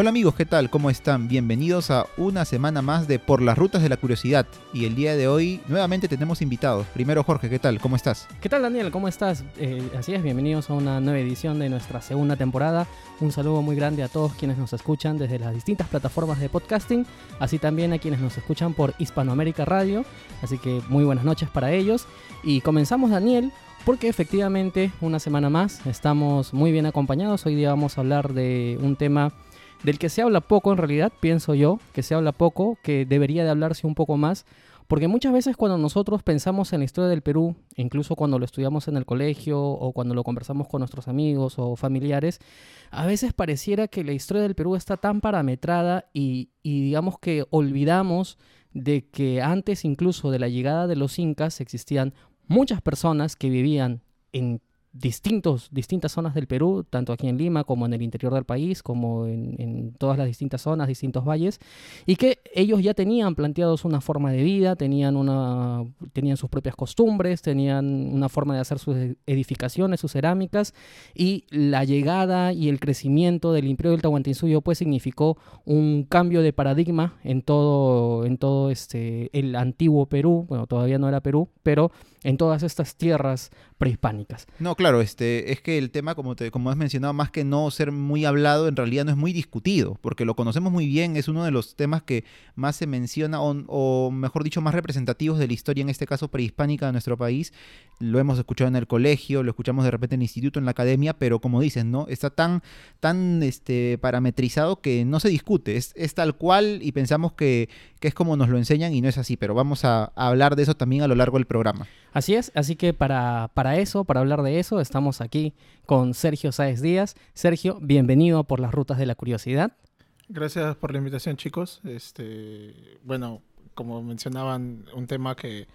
Hola amigos, ¿qué tal? ¿Cómo están? Bienvenidos a una semana más de Por las Rutas de la Curiosidad. Y el día de hoy nuevamente tenemos invitados. Primero Jorge, ¿qué tal? ¿Cómo estás? ¿Qué tal Daniel? ¿Cómo estás? Eh, así es, bienvenidos a una nueva edición de nuestra segunda temporada. Un saludo muy grande a todos quienes nos escuchan desde las distintas plataformas de podcasting, así también a quienes nos escuchan por Hispanoamérica Radio. Así que muy buenas noches para ellos. Y comenzamos Daniel porque efectivamente una semana más estamos muy bien acompañados. Hoy día vamos a hablar de un tema del que se habla poco en realidad, pienso yo, que se habla poco, que debería de hablarse un poco más, porque muchas veces cuando nosotros pensamos en la historia del Perú, incluso cuando lo estudiamos en el colegio o cuando lo conversamos con nuestros amigos o familiares, a veces pareciera que la historia del Perú está tan parametrada y, digamos que olvidamos de que antes incluso de la llegada de los incas existían muchas personas que vivían en distintos, distintas zonas del Perú, tanto aquí en Lima como en el interior del país, como en, todas las distintas zonas, distintos valles, y que ellos ya tenían planteados una forma de vida, tenían, una, tenían sus propias costumbres, tenían una forma de hacer sus edificaciones, sus cerámicas, y la llegada y el crecimiento del Imperio del Tahuantinsuyo pues significó un cambio de paradigma en todo, en todo este, el antiguo Perú, bueno, todavía no era Perú, pero en todas estas tierras prehispánicas. No, claro, este, es que el tema, como, te, como has mencionado, más que no ser muy hablado, en realidad no es muy discutido, porque lo conocemos muy bien, es uno de los temas que más se menciona, o, mejor dicho, más representativos de la historia, en este caso prehispánica de nuestro país. Lo hemos escuchado en el colegio, lo escuchamos de repente en el instituto, en la academia, pero como dices, ¿no? Está tan, tan este, parametrizado que no se discute, es, es tal cual y pensamos que, que es como nos lo enseñan y no es así, pero vamos a, hablar de eso también a lo largo del programa. Así es, así que para, para eso, para hablar de eso, estamos aquí con Sergio Sáez Díaz. Sergio, bienvenido por las rutas de la curiosidad. Gracias por la invitación, chicos. Este, bueno, como mencionaban, un tema que,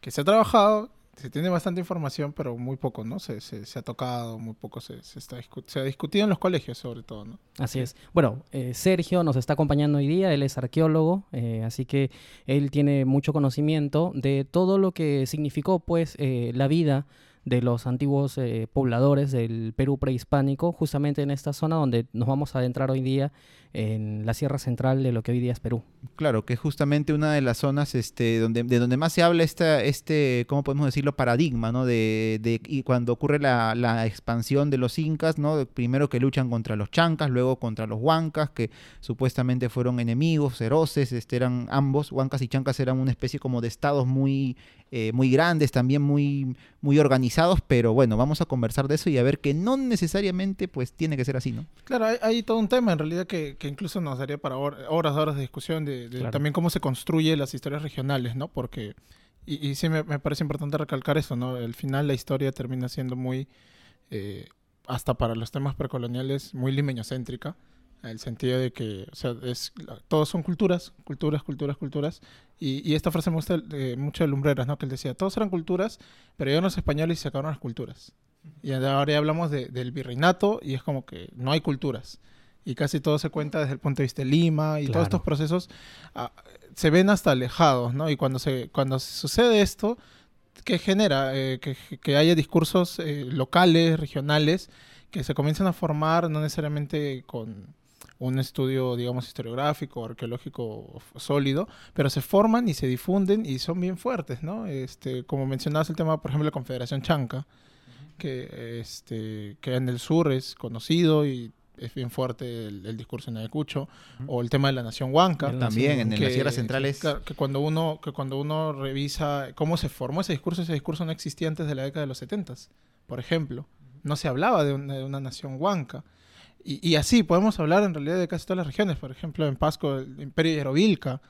que se ha trabajado se tiene bastante información, pero muy poco, ¿no? Se, se, ha tocado, muy poco se, se está se ha discutido en los colegios, sobre todo, ¿no? Así es. Bueno, eh, Sergio nos está acompañando hoy día, él es arqueólogo, eh, así que él tiene mucho conocimiento de todo lo que significó, pues, eh, la vida de los antiguos pobladores del Perú prehispánico, justamente en esta zona donde nos vamos a adentrar hoy día en la sierra central de lo que hoy día es Perú. Claro, que es justamente una de las zonas este, donde, de donde más se habla esta, este, ¿cómo podemos decirlo?, paradigma, ¿no? De, de y cuando ocurre la, la, expansión de los incas, ¿no? Primero que luchan contra los chancas, luego contra los huancas, que supuestamente fueron enemigos feroces, este, eran ambos, huancas y chancas eran una especie como de estados muy, eh, muy grandes, también muy, muy organizados, pero bueno, vamos a conversar de eso y a ver que no necesariamente pues tiene que ser así, ¿no? Claro, hay, todo un tema en realidad que incluso nos daría para horas, horas de discusión de, también cómo se construye las historias regionales, ¿no? Porque, y, sí me, parece importante recalcar eso, ¿no? Al final la historia termina siendo muy, eh, hasta para los temas precoloniales, muy limeñocéntrica, en el sentido de que, o sea, es, todos son culturas, culturas, culturas, culturas, y, esta frase me gusta eh, mucho de Lumbreras, ¿no? Que él decía, todos eran culturas, pero llegaron los españoles y se acabaron las culturas. Y ahora ya hablamos del virreinato y es como que no hay culturas y casi todo se cuenta desde el punto de vista de Lima y todos estos procesos ah, se ven hasta alejados, ¿no? Y cuando, se, cuando sucede esto, ¿qué genera? Eh, que, haya discursos eh, locales, regionales, que se comiencen a formar no necesariamente con un estudio, digamos, historiográfico, arqueológico sólido, pero se forman y se difunden y son bien fuertes, ¿no? Este, como mencionabas el tema, por ejemplo, la Confederación Chanca, que, este, que en el sur es conocido y es bien fuerte el, discurso en Ayacucho, o el tema de la nación huanca. También, en, las sierras centrales. Que, cuando uno, que cuando uno revisa cómo se formó ese discurso, ese discurso no existía antes de la década de los 70, por ejemplo. No se hablaba de una, nación huanca. Y, así podemos hablar en realidad de casi todas las regiones, por ejemplo, en Pasco, el Imperio Yerovilca.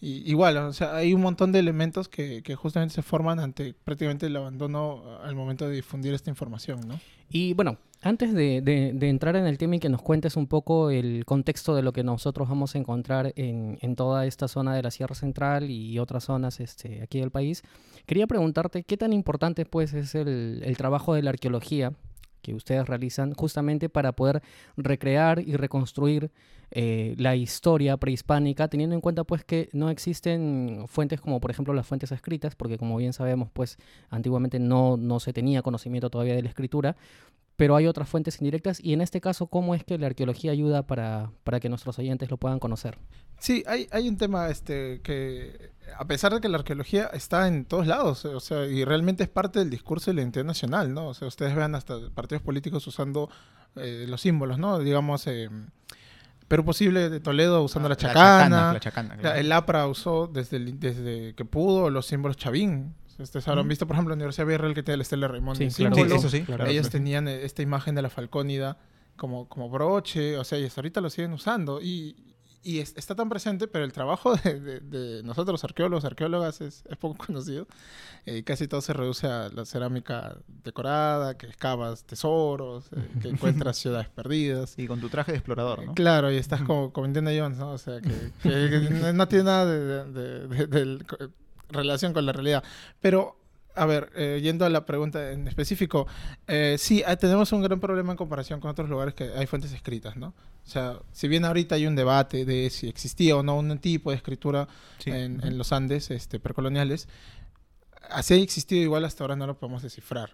Y, igual, o sea, hay un montón de elementos que, que, justamente se forman ante prácticamente el abandono al momento de difundir esta información, ¿no? Y bueno, antes de, entrar en el tema y que nos cuentes un poco el contexto de lo que nosotros vamos a encontrar en, toda esta zona de la Sierra Central y otras zonas este, aquí del país, quería preguntarte qué tan importante pues es el, trabajo de la arqueología que ustedes realizan justamente para poder recrear y reconstruir eh, la historia prehispánica, teniendo en cuenta pues que no existen fuentes como por ejemplo las fuentes escritas, porque como bien sabemos pues antiguamente no, no se tenía conocimiento todavía de la escritura, pero hay otras fuentes indirectas y en este caso, ¿cómo es que la arqueología ayuda para, para que nuestros oyentes lo puedan conocer? Sí, hay, hay un tema este, que, a pesar de que la arqueología está en todos lados, o sea, y realmente es parte del discurso de la identidad nacional, ¿no? O sea, ustedes vean hasta partidos políticos usando eh, los símbolos, ¿no? Digamos, eh, Perú Posible de Toledo usando Ah, la chacana, la chacana, claro. el APRA usó desde, el- desde que pudo los símbolos chavín. Ustedes habrán Ujú. visto, por ejemplo, la Universidad de Villarreal que tiene la Estela de Raymond Sí, en claro. Sí, eso sí. Claro. Ellos tenían eh, esta imagen de la falcónida como, como broche, o sea, y hasta ahorita lo siguen usando. Y, y es- está tan presente, pero el trabajo de, de- de nosotros, los arqueólogos, arqueólogas, es, es poco conocido. Eh, casi todo se reduce a la cerámica decorada, que excavas tesoros, eh, que encuentras ciudades perdidas. Y con tu traje de explorador, ¿no? Claro, y estás como, como Indiana Jones, ¿no? O sea, que, que- que no, no tiene nada de, de- relación con la realidad. Pero, a ver, eh, yendo a la pregunta en específico, eh, sí, ah, tenemos un gran problema en comparación con otros lugares que hay fuentes escritas, ¿no? O sea, si bien ahorita hay un debate de si existía o no un tipo de escritura Sí. en, los Andes este, precoloniales, así ha existido igual hasta ahora no lo podemos descifrar.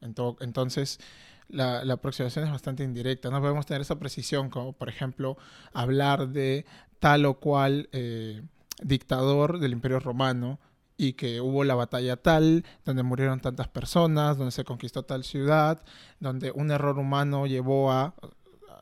Ento- entonces, la, la aproximación es bastante indirecta. No podemos tener esa precisión como, por ejemplo, hablar de tal o cual eh, dictador del Imperio Romano y que hubo la batalla tal, donde murieron tantas personas, donde se conquistó tal ciudad, donde un error humano llevó a,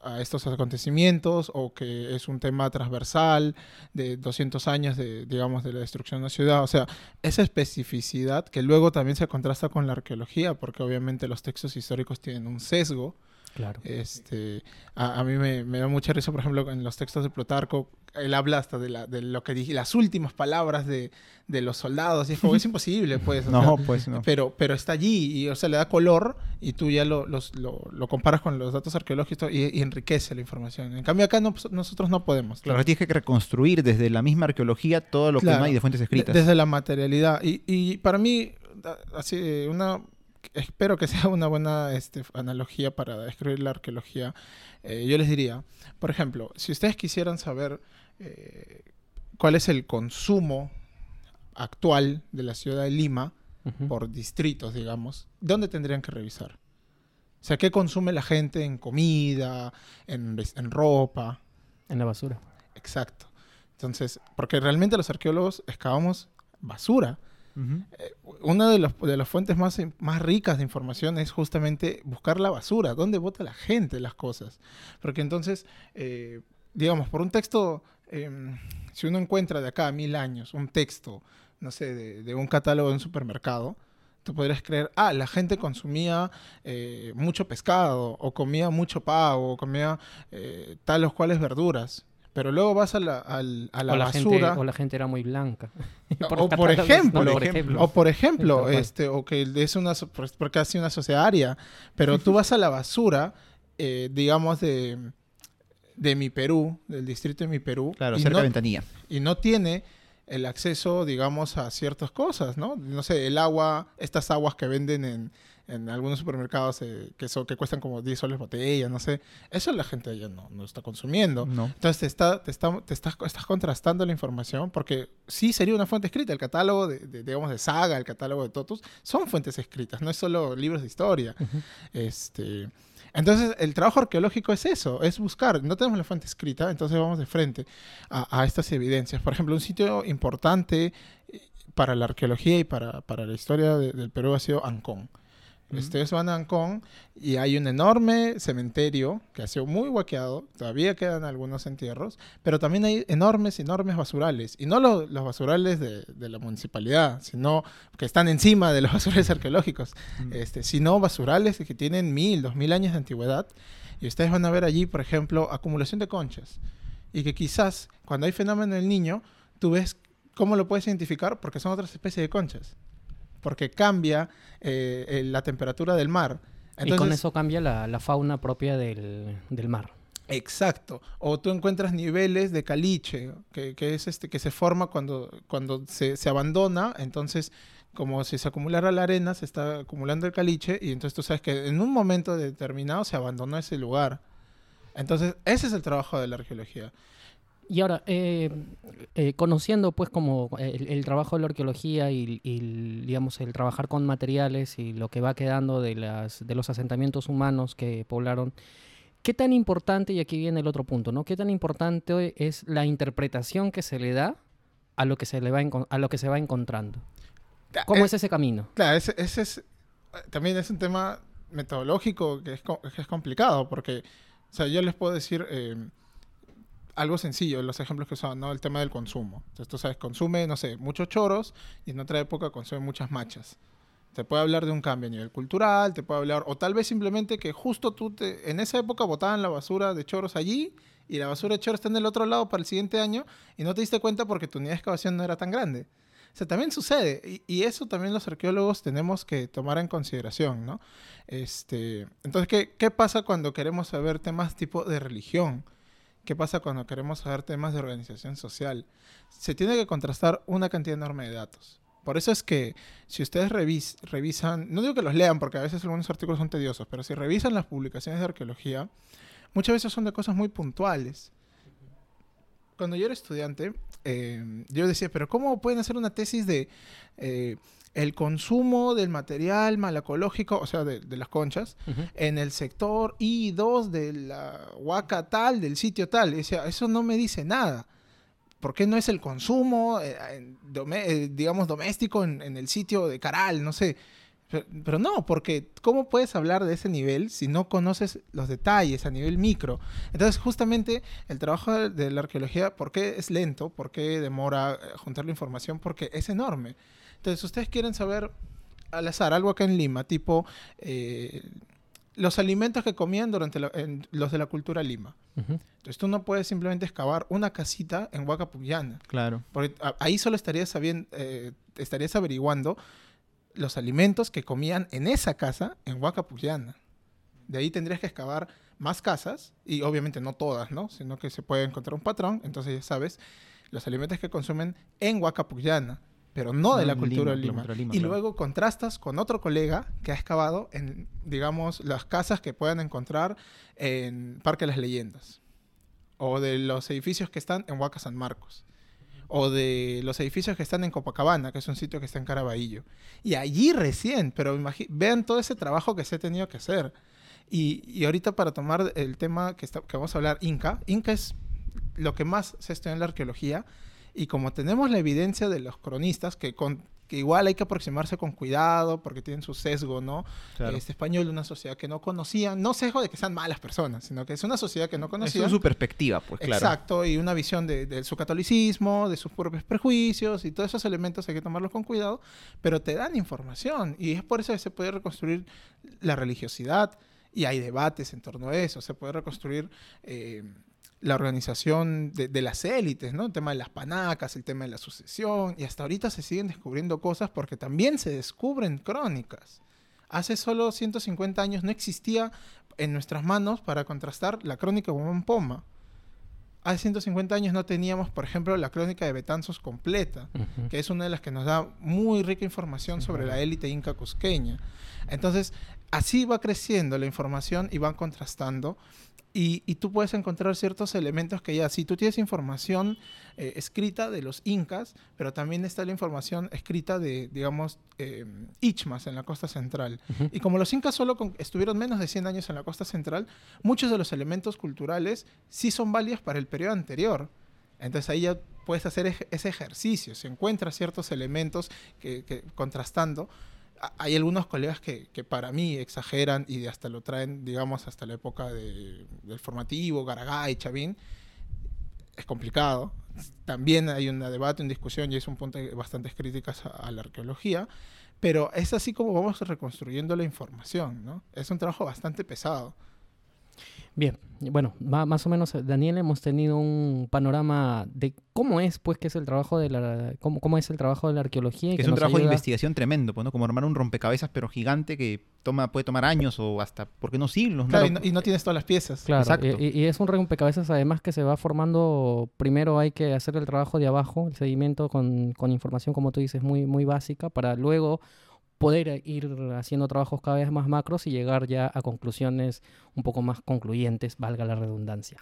a estos acontecimientos, o que es un tema transversal de 200 años de, digamos, de la destrucción de una ciudad. O sea, esa especificidad que luego también se contrasta con la arqueología, porque obviamente los textos históricos tienen un sesgo. Claro. Este, a, a mí me, me da mucha risa, por ejemplo, en los textos de Plutarco, él habla hasta de, la, de lo que dije, las últimas palabras de, de los soldados, y es como, es imposible, pues. No, sea, pues no. pero, pero está allí, y o sea, le da color, y tú ya lo, los- lo, lo comparas con los datos arqueológicos y, y enriquece la información. En cambio, acá no- nosotros no podemos. Claro, tienes que reconstruir desde la misma arqueología todo lo que Claro. no hay de fuentes escritas. desde la materialidad. Y, y para mí, así, una, espero que sea una buena este, analogía para describir la arqueología. Eh, yo les diría, por ejemplo, si ustedes quisieran saber eh, cuál es el consumo actual de la ciudad de Lima, por distritos, digamos, ¿dónde tendrían que revisar? O sea, ¿qué consume la gente en comida, en, ropa? En la basura. Exacto. Entonces, porque realmente los arqueólogos excavamos basura. Ujú. Una de, los- de las fuentes más, más ricas de información es justamente buscar la basura, dónde vota la gente las cosas. Porque entonces, eh, digamos, por un texto, em, si uno encuentra de acá a mil años un texto, no sé, de, de un catálogo de un supermercado, tú podrías creer, ah, la gente consumía eh, mucho pescado, o comía mucho pavo, o comía eh, tal o cuales verduras. Pero luego vas a la, a la o, la basura. gente, o la gente era muy blanca. O por ejemplo, ¿no? por ejemplo. O por ejemplo, este, o que es una porque ha sido una sociedad aria, pero tú vas a la basura, eh, digamos de de mi Perú, del distrito de mi Perú, Claro, cerca no, de ventanilla. y no tiene el acceso, digamos, a ciertas cosas, ¿no? No sé, el agua, estas aguas que venden en, en algunos supermercados eh, que, son, que cuestan como 10 soles botella, no sé, eso la gente allá no, no está consumiendo. No. Entonces te, está, te, está, te estás, estás contrastando la información porque sí sería una fuente escrita. El catálogo de, de, digamos, de Saga, el catálogo de Totus, son fuentes escritas, no es solo libros de historia. Este, entonces, el trabajo arqueológico es eso, es buscar. No tenemos la fuente escrita, entonces vamos de frente a, estas evidencias. Por ejemplo, un sitio importante eh, para la arqueología y para, la historia de- del Perú ha sido Ancón. Ujú. Ustedes van a Ancón y hay un enorme cementerio que ha sido muy huequeado, todavía quedan algunos entierros, pero también hay enormes, enormes basurales. Y no lo- los basurales de, de la municipalidad, sino que están encima de los basurales arqueológicos Mm. este, sino basurales que tienen mil, dos mil años de antigüedad. Y ustedes van a ver allí, por ejemplo, acumulación de conchas. Y que quizás cuando hay fenómeno del niño, tú ves cómo lo puedes identificar porque son otras especies de conchas. Porque cambia eh, eh, la temperatura del mar. y con eso cambia la, la fauna propia del, del mar. Exacto. O tú encuentras niveles de caliche, que, que es este, que se forma cuando, cuando se, se abandona, entonces como si se acumulara la arena, se está acumulando el caliche, y entonces tú sabes que en un momento determinado se abandonó ese lugar. Entonces, ese es el trabajo de la arqueología. Y ahora, eh, eh, conociendo pues como el, trabajo de la arqueología y, digamos el trabajar con materiales y lo que va quedando de, las, de los asentamientos humanos que poblaron, ¿qué tan importante, y aquí viene el otro punto, ¿no? ¿Qué tan importante es la interpretación que se le da a lo que se, le va, a lo que se va encontrando? ¿Cómo eh, es ese camino? Claro, ese, es, también es un tema metodológico que es, que es complicado, porque, o sea, yo les puedo decir algo sencillo, los ejemplos que usaban, ¿no? El tema del consumo. Entonces, tú sabes, consume, no sé, muchos choros y en otra época consume muchas machas. Te puede hablar de un cambio a nivel cultural, te puede hablar, o tal vez simplemente que justo tú te, en esa época botaban la basura de choros allí y la basura de choros está en el otro lado para el siguiente año y no te diste cuenta porque tu unidad de excavación no era tan grande. O sea, también sucede y, eso también los arqueólogos tenemos que tomar en consideración, ¿no? Este, entonces, ¿qué, ¿qué pasa cuando queremos saber temas tipo de religión? ¿Qué pasa cuando queremos saber temas de organización social? Se tiene que contrastar una cantidad enorme de datos. Por eso es que si ustedes revisan, no digo que los lean porque a veces algunos artículos son tediosos, pero si revisan las publicaciones de arqueología, muchas veces son de cosas muy puntuales. Cuando yo era estudiante, eh, yo decía, pero ¿cómo pueden hacer una tesis de eh, el consumo del material malacológico, o sea, de, las conchas, en el sector I2 de la huaca tal, del sitio tal. Y eso no me dice nada. ¿Por qué no es el consumo, eh, eh, digamos, doméstico en, el sitio de Caral? No sé. Pero, no, porque ¿cómo puedes hablar de ese nivel si no conoces los detalles a nivel micro? Entonces, justamente el trabajo de, de la arqueología, ¿por qué es lento? ¿Por qué demora eh, juntar la información? Porque es enorme. Entonces, ustedes quieren saber al azar, algo acá en Lima, tipo eh, los alimentos que comían durante los de la cultura Lima. Entonces, tú no puedes simplemente excavar una casita en Huacapuyana. Claro. Porque ahí solo estarías, sabiendo, eh, estarías averiguando los alimentos que comían en esa casa en Huacapuyana. De ahí tendrías que excavar más casas, y obviamente no todas, ¿no? Sino que se puede encontrar un patrón, entonces ya sabes los alimentos que consumen en Huacapuyana pero no de la cultura de Lima. y luego contrastas con otro colega que ha excavado en, digamos, las casas que puedan encontrar en Parque de las Leyendas, o de los edificios que están en Huaca San Marcos, o de los edificios que están en Copacabana, que es un sitio que está en Caraballo. Y allí recién, pero vean todo ese trabajo que se ha tenido que hacer. Y, y ahorita para tomar el tema que, está, que vamos a hablar, Inca, Inca es lo que más se estudia en la arqueología, y como tenemos la evidencia de los cronistas, que, con, que igual hay que aproximarse con cuidado porque tienen su sesgo, ¿no? Este español, una sociedad que no conocía, no sesgo de que sean malas personas, sino que es una sociedad que no conocía. Es su perspectiva, pues claro. Exacto, y una visión de, de, su catolicismo, de sus propios prejuicios y todos esos elementos hay que tomarlos con cuidado, pero te dan información y es por eso que se puede reconstruir la religiosidad y hay debates en torno a eso, se puede reconstruir... Eh, la organización de, las élites, ¿no? El tema de las panacas, el tema de la sucesión, y hasta ahorita se siguen descubriendo cosas porque también se descubren crónicas. Hace solo 150 años no existía en nuestras manos para contrastar la crónica de Poma. Hace 150 años no teníamos, por ejemplo, la crónica de Betanzos completa, que es una de las que nos da muy rica información sobre la élite inca cusqueña. Entonces, así va creciendo la información y van contrastando. Y, tú puedes encontrar ciertos elementos que ya, si tú tienes información eh, escrita de los incas, pero también está la información escrita de, digamos, eh, Ichmas en la costa central. Y como los incas solo estuvieron menos de 100 años en la costa central, muchos de los elementos culturales sí son válidos para el periodo anterior. Entonces ahí ya puedes hacer ese ejercicio, si encuentras ciertos elementos que contrastando, hay algunos colegas que, para mí exageran y hasta lo traen, digamos, hasta la época del formativo, Garagay, Chavín. Es complicado. También hay un debate, una discusión y es un punto de bastantes críticas a, la arqueología. Pero es así como vamos reconstruyendo la información, ¿no? Es un trabajo bastante pesado. Bien, bueno, más o menos, eh, Daniel, hemos tenido un panorama de cómo es, pues, que es el trabajo de la, cómo, cómo es el trabajo de la arqueología. que, es un trabajo de investigación tremendo, pues, ¿no? Como armar un rompecabezas, pero gigante que toma, puede tomar años o hasta, ¿por qué no siglos? Claro, y, no, tienes todas las piezas. Claro, Exacto. Y, es un rompecabezas además que se va formando, primero hay que hacer el trabajo de abajo, el seguimiento con, con información, como tú dices, muy, muy básica, para luego poder ir haciendo trabajos cada vez más macros y llegar ya a conclusiones un poco más concluyentes, valga la redundancia.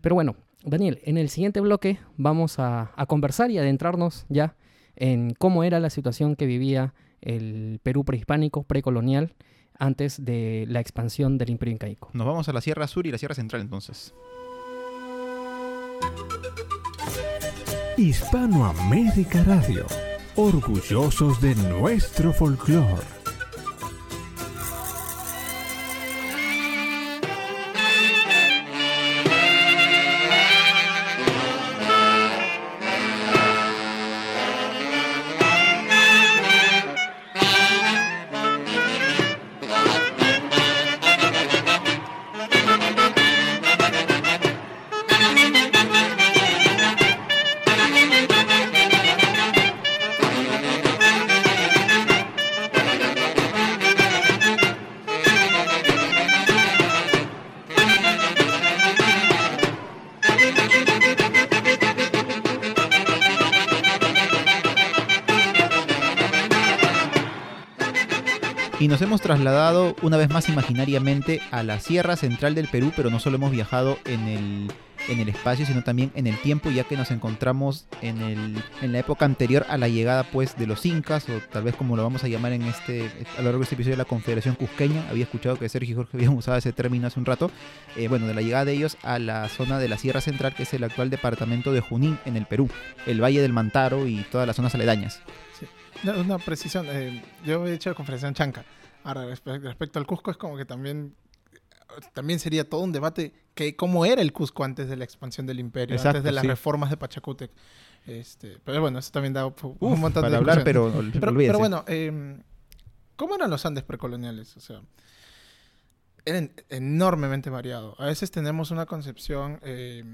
Pero bueno, Daniel, en el siguiente bloque vamos a, a conversar y adentrarnos ya en cómo era la situación que vivía el Perú prehispánico, precolonial, antes de la expansión del Imperio Incaico. Nos vamos a la Sierra Sur y la Sierra Central entonces. Hispanoamérica Radio, orgullosos de nuestro folclore. Hemos trasladado una vez más imaginariamente a la Sierra Central del Perú, pero no solo hemos viajado en el, en el espacio, sino también en el tiempo, ya que nos encontramos en, el, en la época anterior a la llegada pues de los incas, o tal vez como lo vamos a llamar en este, a lo largo de este episodio, la Confederación Cusqueña. Había escuchado que Sergio y Jorge habían usado ese término hace un rato. Eh, bueno, de la llegada de ellos a la zona de la Sierra Central, que es el actual departamento de Junín en el Perú, el Valle del Mantaro y todas las zonas aledañas. Una, precisión, eh, yo he hecho la conferencia en Chanca. Ahora, respe- respecto al Cusco, es como que también, también sería todo un debate que cómo era el Cusco antes de la expansión del imperio, Exacto, antes de las sí. reformas de Pachacútec. Este, pero bueno, eso también da un Uf, montón de para hablar, discusión. pero, Pero, pero bueno, eh, ¿cómo eran los Andes precoloniales? O sea, eran enormemente variados. A veces tenemos una concepción eh,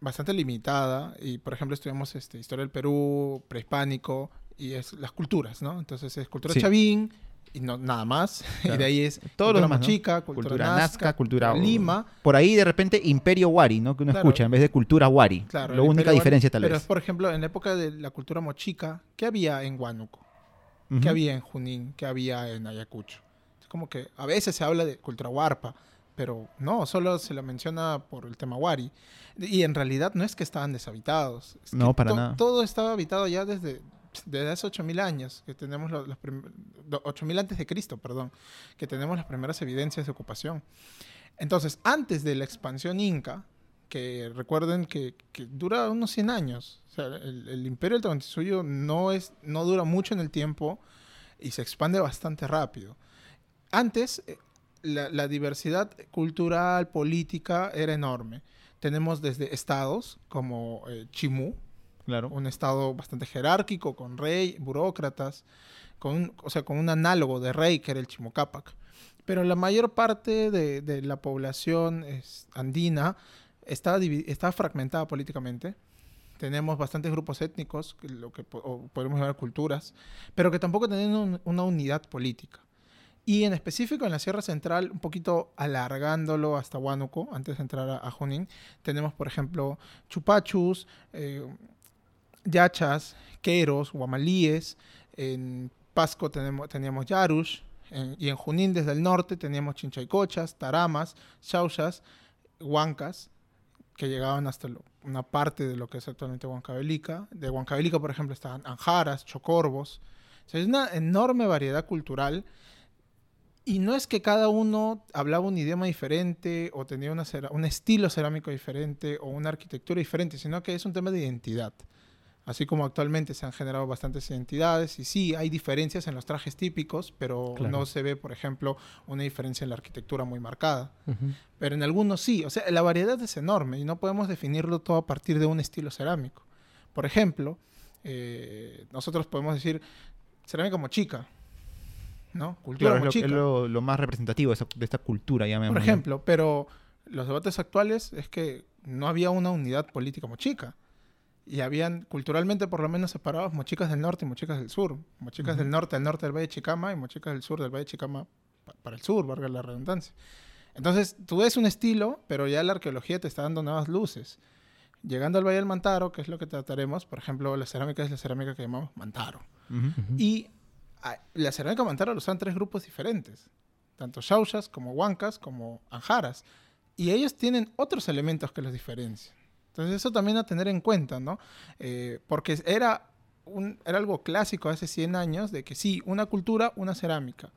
bastante limitada y, por ejemplo, estudiamos este, historia del Perú, prehispánico y es las culturas, ¿no? Entonces es cultura Sí. chavín y no nada más. Claro. Y de ahí es Todos cultura los demás, ¿no? mochica, cultura, cultura nazca, nazca, cultura lima. Por ahí de repente Imperio Wari, ¿no? Que uno Claro. escucha en vez de cultura Wari. Claro, la única imperio diferencia Wari- tal Pero, vez. por ejemplo, en la época de la cultura mochica, ¿qué había en Huánuco? ¿Qué había en Junín? ¿Qué había en Ayacucho? Es como que a veces se habla de cultura huarpa, pero no, solo se lo menciona por el tema Wari. Y en realidad no es que estaban deshabitados. es No, para to- nada. Todo estaba habitado ya desde, desde hace 8000 años, que tenemos los, los prim- do- 8000 antes de Cristo, perdón, que tenemos las primeras evidencias de ocupación. Entonces, antes de la expansión inca, que recuerden que, que dura unos 100 años. O sea, el, el imperio del Tahuantinsuyo no, es, no dura mucho en el tiempo y se expande bastante rápido. Antes, eh, la, la diversidad cultural, política era enorme. Tenemos desde estados como eh, Chimú, Claro. un estado bastante jerárquico, con rey, burócratas, con un, o sea, con un análogo de rey que era el Chimocapac. Pero la mayor parte de, de la población andina estaba, estaba fragmentada políticamente. Tenemos bastantes grupos étnicos, lo que podemos llamar culturas, pero que tampoco un- una unidad política. Y en específico en la Sierra Central, un poquito alargándolo hasta Huánuco, antes de entrar a, a Junín, tenemos, por ejemplo, chupachus, eh, yachas, queros, guamalíes. En Pasco tenemos, teníamos yarush. y en Junín, desde el norte, teníamos chinchaycochas, taramas, chauchas, huancas, que llegaban hasta una parte de lo que es actualmente Huancavelica. De Huancavelica, por ejemplo, estaban anjaras, chocorvos. O sea, es una enorme variedad cultural. Y no es que cada uno hablaba un idioma diferente o tenía una un estilo cerámico diferente o una arquitectura diferente, sino que es un tema de identidad. Así como actualmente se han generado bastantes identidades y sí, hay diferencias en los trajes típicos, pero Claro. no se ve, por ejemplo, una diferencia en la arquitectura muy marcada. Ujú. Pero en algunos sí. O sea, la variedad es enorme y no podemos definirlo todo a partir de un estilo cerámico. Por ejemplo, eh, nosotros podemos decir cerámica mochica, ¿no? Cultura Claro, es, lo, mochica. es lo- lo más representativo de, esa- de esta cultura, por llamémosle. ejemplo, pero los debates actuales es que no había una unidad política mochica. Y habían culturalmente por lo menos separados mochicas del norte y mochicas del sur. Mochicas Ujú. del norte al norte del Valle de Chicama y mochicas del sur del Valle de Chicama pa- para el sur, valga la redundancia. Entonces, tú ves un estilo, pero ya la arqueología te está dando nuevas luces. Llegando al Valle del Mantaro, que es lo que trataremos, por ejemplo, la cerámica es la cerámica que llamamos Mantaro. Ujú. Ujú. Y a- la cerámica mantaro lo usan tres grupos diferentes, tanto Shaushas como Huancas como Anjaras, y ellos tienen otros elementos que los diferencian. Entonces eso también a tener en cuenta, ¿no? Eh, porque era, un, era algo clásico hace 100 años de que sí, una cultura, una cerámica,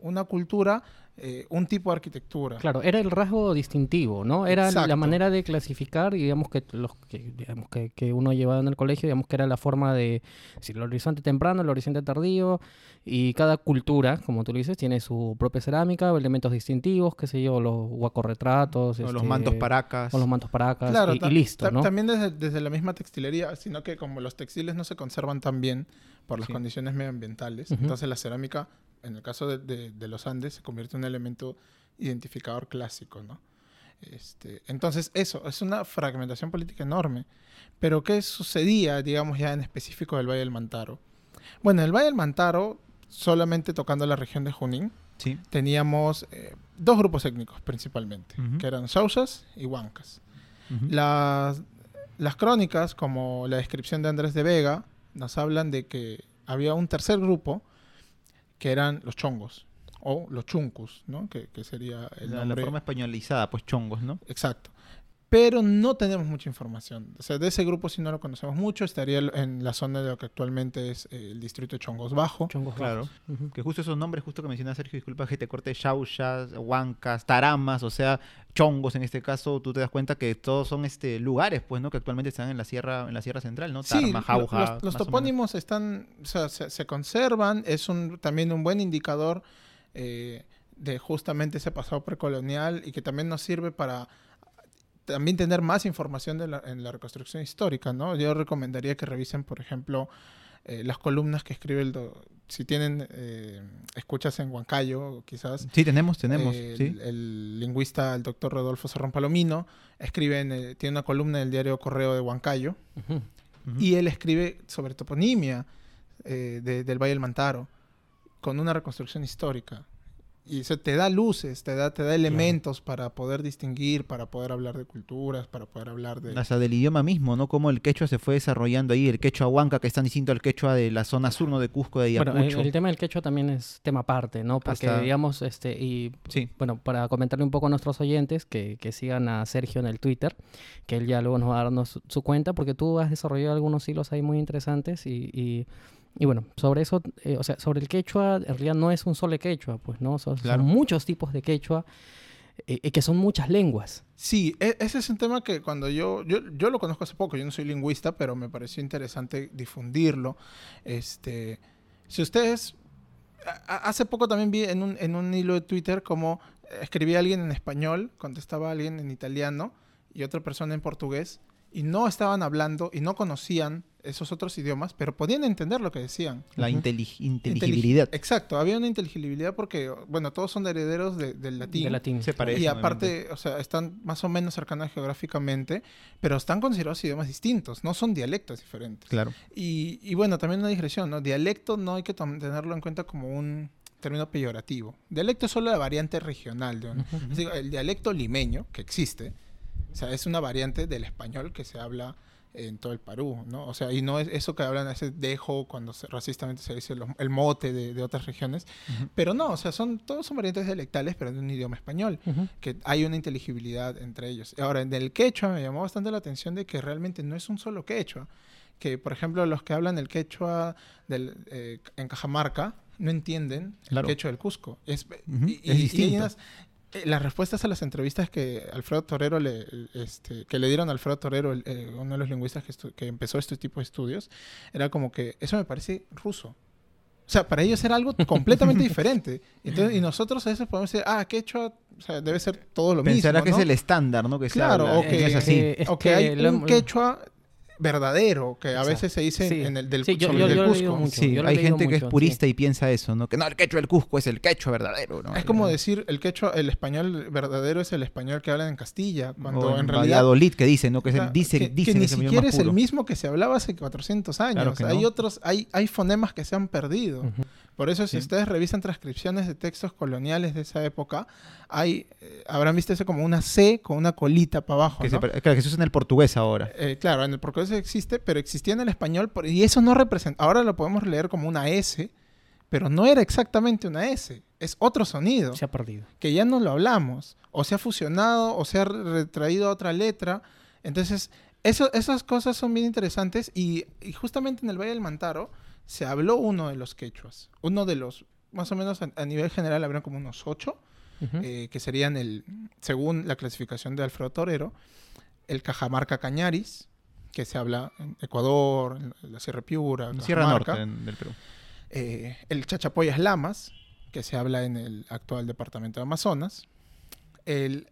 una cultura, eh, un tipo de arquitectura. Claro, era el rasgo distintivo, ¿no? Era la manera de clasificar, y digamos que los que, digamos que, que uno llevaba en el colegio, digamos que era la forma de decir, el horizonte temprano, el horizonte tardío, y cada cultura, como tú lo dices, tiene su propia cerámica, elementos distintivos, qué sé yo, los guacorretratos, O los este, mantos paracas. o los mantos paracas, Claro, y, listo, ¿no? También desde, desde la misma textilería, sino que como los textiles no se conservan tan bien por las Sí. condiciones medioambientales, entonces la cerámica, en el caso de, de- de los Andes, se convierte en un elemento identificador clásico, ¿no? Este, entonces, eso, es una fragmentación política enorme. Pero, ¿qué sucedía, digamos, ya en específico del Valle del Mantaro? Bueno, en el Valle del Mantaro, solamente tocando la región de Junín, Sí. teníamos eh, dos grupos étnicos principalmente, que eran Shaushas y Huancas. Las, las crónicas, como la descripción de Andrés de Vega, nos hablan de que había un tercer grupo que eran los chongos o los chuncus, ¿no? que, que sería el la, la nombre forma españolizada, pues chongos, ¿no? exacto. Pero no tenemos mucha información. O sea, de ese grupo si no lo conocemos mucho. Estaría en la zona de lo que actualmente es eh, el distrito de Chongos Bajo. Chongos Claro. Que justo esos nombres, justo que menciona Sergio, disculpa que te corte, Shaushas, Huancas, Taramas, o sea, chongos en este caso, tú te das cuenta que todos son este lugares, pues, ¿no? Que actualmente están en la sierra, en la sierra central, ¿no? Sí, Tarma, lo- Jauja. los, topónimos están, o sea, se, se conservan, es un, también un buen indicador eh, de justamente ese pasado precolonial y que también nos sirve para también tener más información de la- en la reconstrucción histórica, ¿no? Yo recomendaría que revisen, por ejemplo, eh, las columnas que escribe el... do- si tienen eh, escuchas en Huancayo, quizás, Sí, tenemos, tenemos, eh, sí. el, el lingüista, el doctor Rodolfo Serrón Palomino, escribe en el- tiene una columna en el diario Correo de Huancayo, y él escribe sobre toponimia eh, de- del Valle del Mantaro, con una reconstrucción histórica. Y eso te da luces, te da, te da elementos para poder distinguir, para poder hablar de culturas, para poder hablar de... Hasta del idioma mismo, ¿no? Cómo el quechua se fue desarrollando ahí, el quechua huanca, que es tan distinto al quechua de la zona sur, ¿no? De Cusco, de Bueno, Ayacucho. el, el tema del quechua también es tema aparte, ¿no? Porque, Hasta- digamos, este, y Sí. bueno, para comentarle un poco a nuestros oyentes, que, que sigan a Sergio en el Twitter, que él ya luego nos va a darnos su, su cuenta, porque tú has desarrollado algunos hilos ahí muy interesantes y, y, y bueno, sobre eso, eh, o sea, sobre el quechua, en realidad no es un solo quechua, pues, ¿no? Son, son Claro. muchos tipos de quechua, eh, y que son muchas lenguas. Sí, e- ese es un tema que cuando yo, yo, yo lo conozco hace poco, yo no soy lingüista, pero me pareció interesante difundirlo. Este, si ustedes, a- a- hace poco también vi en un, en un hilo de Twitter como escribía alguien en español, contestaba alguien en italiano y otra persona en portugués, y no estaban hablando y no conocían esos otros idiomas, pero podían entender lo que decían. La Intelig- inteligibilidad. Exacto, había una inteligibilidad porque, bueno, todos son herederos de- del latín. De latín. Se parece. Y aparte, o sea, están más o menos cercanos geográficamente, pero están considerados idiomas distintos, no son dialectos diferentes. Claro. Y, y bueno, también una digresión, ¿no? Dialecto no hay que tenerlo en cuenta como un término peyorativo. Dialecto es solo la variante regional. de un- el dialecto limeño, que existe, o sea, es una variante del español que se habla en todo el Perú, ¿no? O sea, y no es eso que hablan, ese dejo cuando se- racistamente se dice lo- el mote de, de otras regiones, Ujú. pero no, o sea, son, todos son variantes dialectales, pero de un idioma español Ujú. que hay una inteligibilidad entre ellos. Ahora, en el quechua me llamó bastante la atención de que realmente no es un solo quechua. Que, por ejemplo, los que hablan el quechua del, eh, en Cajamarca no entienden Claro. el quechua del Cusco. Es, Ujú, y, es y- y hay distinto. unas- las respuestas a las entrevistas que Alfredo Torero le, este, que le dieron a Alfredo Torero, el- eh, uno de los lingüistas que, que empezó este tipo de estudios, era como que eso me parece ruso. O sea, para ellos era algo completamente diferente. Entonces, y nosotros a veces podemos decir, ah, quechua, o sea, debe ser todo lo Pensará mismo. que ¿no? es el estándar, ¿no? Que se Claro, habla, o y que- es así. Eh, es o que hay lo un quechua verdadero, que a Exacto. veces se dice Sí. en el del, Sí, yo- sobre yo- el del Cusco. mucho. Sí, hay gente que es mucho, purista y piensa eso, ¿no? Que no, el quechua del Cusco es el quechua verdadero, ¿no? Es como decir el quechua, el español verdadero es el español que hablan en Castilla, cuando O en en realidad Valladolid que dicen, ¿no? Que es el, Claro, dice, que, dicen que ni siquiera es el mismo que se hablaba hace 400 años. Claro que Hay no. otros, hay, hay fonemas que se han perdido. Ujú. Por eso, si Sí. ustedes revisan transcripciones de textos coloniales de esa época, hay, eh, habrán visto eso como una C con una colita para abajo. Que se ¿no? pare- claro, que se usa en el portugués ahora. Eh, claro, en el portugués existe, pero existía en el español por- y eso no representa. Ahora lo podemos leer como una S, pero no era exactamente una S, es otro sonido. Se ha perdido. Que ya no lo hablamos, o se ha fusionado, o se ha retraído a otra letra. Entonces, eso, esas cosas son bien interesantes y, justamente en el Valle del Mantaro se habló uno de los quechuas, uno de los, más o menos a, nivel general, habrían como unos ocho, eh, que serían el, según la clasificación de Alfredo Torero, el Cajamarca Cañaris, que se habla en Ecuador, en la Sierra Piura, en Sierra Norte del Perú. Eh, el Chachapoyas Lamas, que se habla en el actual departamento de Amazonas. El,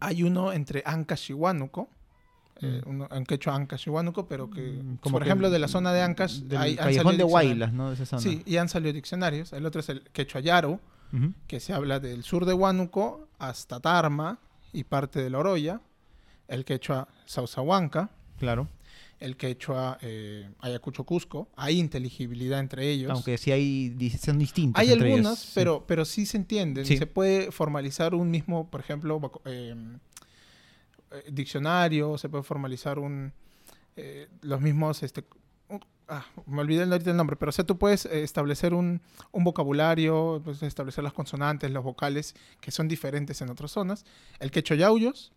hay uno entre Ancash y Huánuco, eh, mm. uno, en quechua Ancash y Huánuco, pero que, mm, Como por ejemplo, de la zona de Ancash... hay, callejón de Huaylas, ¿no? Sí, y han salido diccionarios. El otro es el quechua Yaro, que se habla del sur de Huánuco hasta Tarma y parte de la Oroya. El quechua Sausahuanca. Claro el quechua eh, Ayacucho Cusco. Hay inteligibilidad entre ellos. Aunque sí hay, son distintos. Hay algunas, pero, sí. pero sí se entienden. Se puede formalizar un mismo, por ejemplo, em, eh, diccionario, se puede formalizar un eh, los mismos este ah, me olvidé ahorita el nombre, pero o sea, tú puedes establecer un, un, vocabulario, puedes establecer las consonantes, los vocales que son diferentes en otras zonas. El quechua yauyos,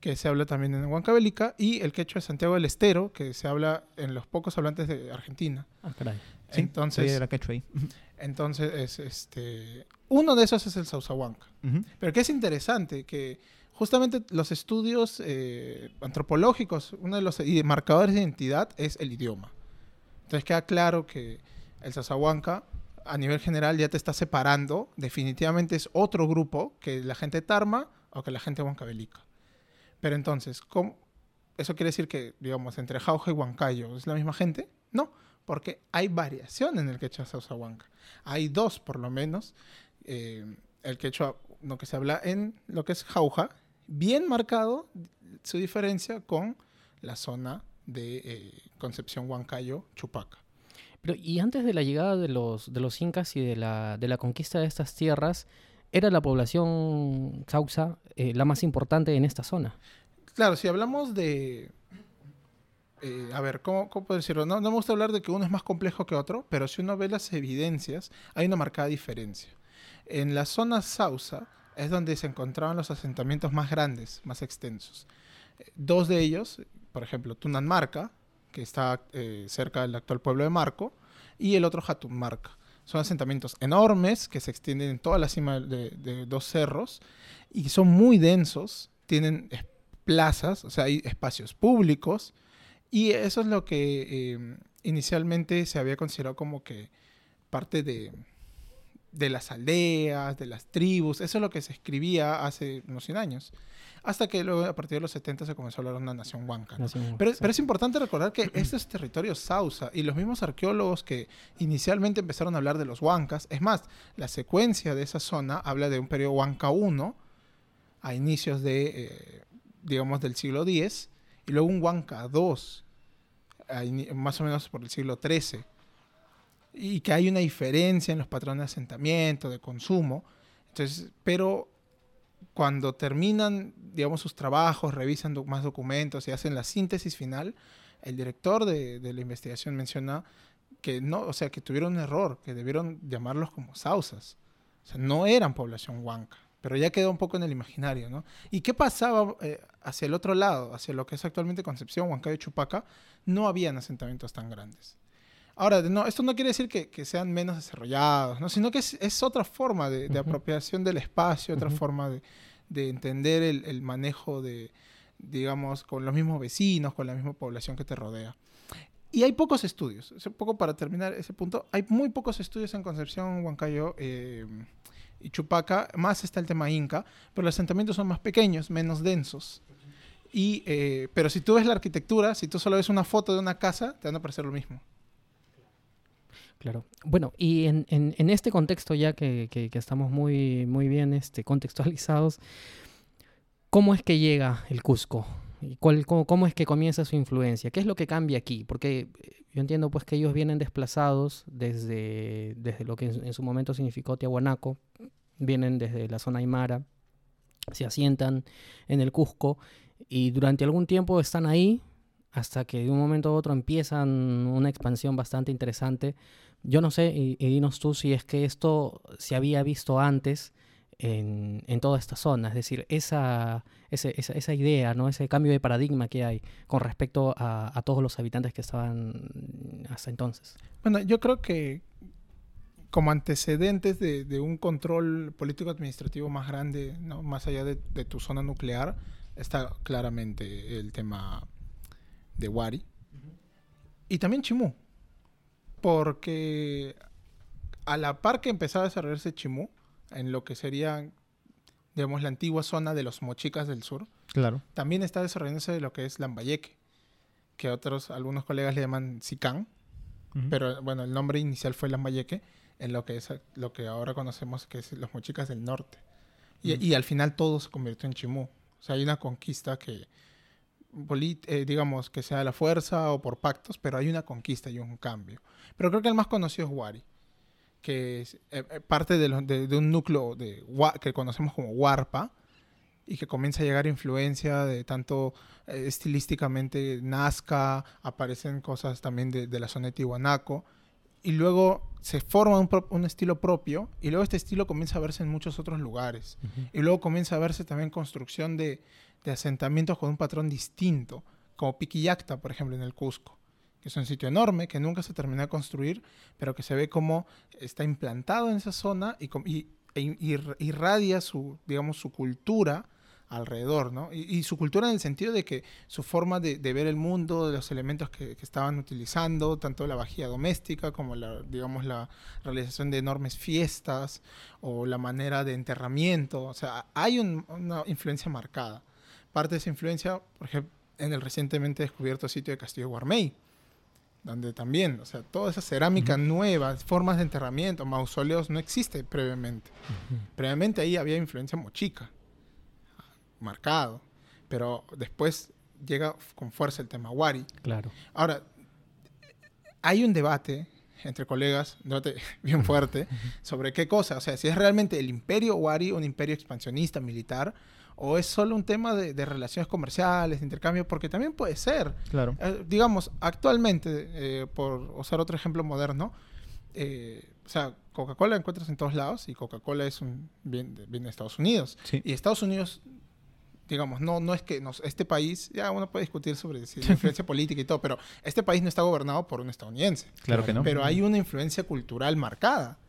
que se habla también en Huancavelica, y el quechua de Santiago del Estero, que se habla en los pocos hablantes de Argentina. Ah, caray. entonces, la quechua ahí. entonces, es, este, uno de esos es el Sausahuanca. Pero que es interesante que justamente los estudios eh, antropológicos, uno de los marcadores de identidad es el idioma. Entonces queda claro que el Sausahuanca a nivel general ya te está separando, definitivamente es otro grupo que la gente Tarma o que la gente de Huancavelica. Pero entonces, ¿cómo? ¿eso quiere decir que, digamos, entre Jauja y Huancayo es la misma gente? No, porque hay variación en el quechua Sausahuanca. Hay dos, por lo menos. Eh, el quechua, lo que se habla en lo que es Jauja, bien marcado su diferencia con la zona de eh, Concepción Huancayo, Chupaca. Pero, y antes de la llegada de los, de los incas y de la, de la conquista de estas tierras, era la población Sausa eh, la más importante en esta zona. Claro, si hablamos de... Eh, a ver, ¿cómo, puedo decirlo? No, no me gusta hablar de que uno es más complejo que otro, pero si uno ve las evidencias, hay una marcada diferencia. En la zona Sausa es donde se encontraban los asentamientos más grandes, más extensos. Dos de ellos, por ejemplo, Tunanmarca, que está eh, cerca del actual pueblo de Marco, y el otro Jatunmarca. Son asentamientos enormes que se extienden en toda la cima de, dos cerros y son muy densos, tienen plazas, o sea, hay espacios públicos y eso es lo que eh, inicialmente se había considerado como que parte de, de las aldeas, de las tribus, eso es lo que se escribía hace unos 100 años. Hasta que luego a partir de los 70 se comenzó a hablar de una nación huanca. pero, pero, es importante recordar que este es territorio sausa y los mismos arqueólogos que inicialmente empezaron a hablar de los huancas, es más, la secuencia de esa zona habla de un periodo huanca 1 a inicios de, eh, digamos, del siglo X y luego un huanca 2 más o menos por el siglo XIII y que hay una diferencia en los patrones de asentamiento, de consumo. Entonces, pero cuando terminan, digamos, sus trabajos, revisan más documentos y hacen la síntesis final, el director de, la investigación menciona que no, o sea, que tuvieron un error, que debieron llamarlos como sausas. O sea, no eran población huanca, pero ya quedó un poco en el imaginario, ¿no? ¿Y qué pasaba eh, hacia el otro lado, hacia lo que es actualmente Concepción, Huancayo y Chupaca? No habían asentamientos tan grandes. Ahora, no, esto no quiere decir que, sean menos desarrollados, ¿no? sino que es, otra forma de, apropiación del espacio, otra forma de, entender el, manejo de, digamos, con los mismos vecinos, con la misma población que te rodea. Y hay pocos estudios, un poco para terminar ese punto, hay muy pocos estudios en Concepción, Huancayo eh, y Chupaca, más está el tema Inca, pero los asentamientos son más pequeños, menos densos. Y, eh, pero si tú ves la arquitectura, si tú solo ves una foto de una casa, te van a parecer lo mismo. Claro. Bueno, y en, en, este contexto ya que, que, estamos muy, muy bien este, contextualizados, ¿cómo es que llega el Cusco? ¿Y cuál, cómo, es que comienza su influencia? ¿Qué es lo que cambia aquí? Porque eh, yo entiendo pues que ellos vienen desplazados desde, desde lo que en, su momento significó Tiahuanaco, vienen desde la zona Aymara, se asientan en el Cusco y durante algún tiempo están ahí hasta que de un momento a otro empiezan una expansión bastante interesante Yo no sé, y, y dinos tú si es que esto se había visto antes en, en toda esta zona, es decir, esa, ese- esa, esa idea, ¿no? ese cambio de paradigma que hay con respecto a, a todos los habitantes que estaban hasta entonces. Bueno, yo creo que como antecedentes de, de un control político-administrativo más grande, ¿no? más allá de, de tu zona nuclear, está claramente el tema de Wari. Y también Chimú. Porque a la par que empezaba a desarrollarse Chimú, en lo que sería, digamos, la antigua zona de los mochicas del sur, Claro. también está desarrollándose lo que es Lambayeque, que otros, algunos colegas le llaman Sicán, pero bueno, el nombre inicial fue Lambayeque, en lo que es lo que ahora conocemos que es los mochicas del norte. Y, y al final todo se convirtió en Chimú. O sea, hay una conquista que, eh, digamos, que sea la fuerza o por pactos, pero hay una conquista y un cambio. Pero creo que el más conocido es Wari, que es eh, eh, parte de, lo- de- de un núcleo de, que conocemos como Huarpa, y que comienza a llegar influencia de tanto eh, estilísticamente Nazca, aparecen cosas también de, de la zona de Tiwanaco, y luego se forma un, pro- un estilo propio, y luego este estilo comienza a verse en muchos otros lugares, y luego comienza a verse también construcción de, de asentamientos con un patrón distinto, como Piquillacta, por ejemplo, en el Cusco, que es un sitio enorme que nunca se terminó de construir, pero que se ve como está implantado en esa zona y, y- e in- ir- irradia su, digamos, su cultura alrededor, ¿no? Y, y su cultura en el sentido de que su forma de, ver el mundo, de los elementos que, estaban utilizando, tanto la vajilla doméstica como la, digamos, la realización de enormes fiestas o la manera de enterramiento, o sea, hay un- una influencia marcada. Parte de esa influencia, por ejemplo, en el recientemente descubierto sitio de Castillo Guarmey, donde también, o sea, toda esa cerámica nueva, formas de enterramiento, mausoleos, no existe previamente. Previamente ahí había influencia mochica, marcado, pero después llega con fuerza el tema Wari. Claro. Ahora, hay un debate entre colegas, debate bien fuerte, sobre qué cosa, o sea, si es realmente el imperio Wari un imperio expansionista militar, o es solo un tema de, de relaciones comerciales, de intercambio, porque también puede ser. Claro. Eh, digamos, actualmente, eh, por usar otro ejemplo moderno, eh, o sea, Coca-Cola encuentras en todos lados y Coca-Cola es un bien de, bien de Estados Unidos. Sí. Y Estados Unidos, digamos, no, no es que nos, este país, ya uno puede discutir sobre si la influencia política y todo, pero este país no está gobernado por un estadounidense. Claro que no. Pero hay una influencia cultural marcada.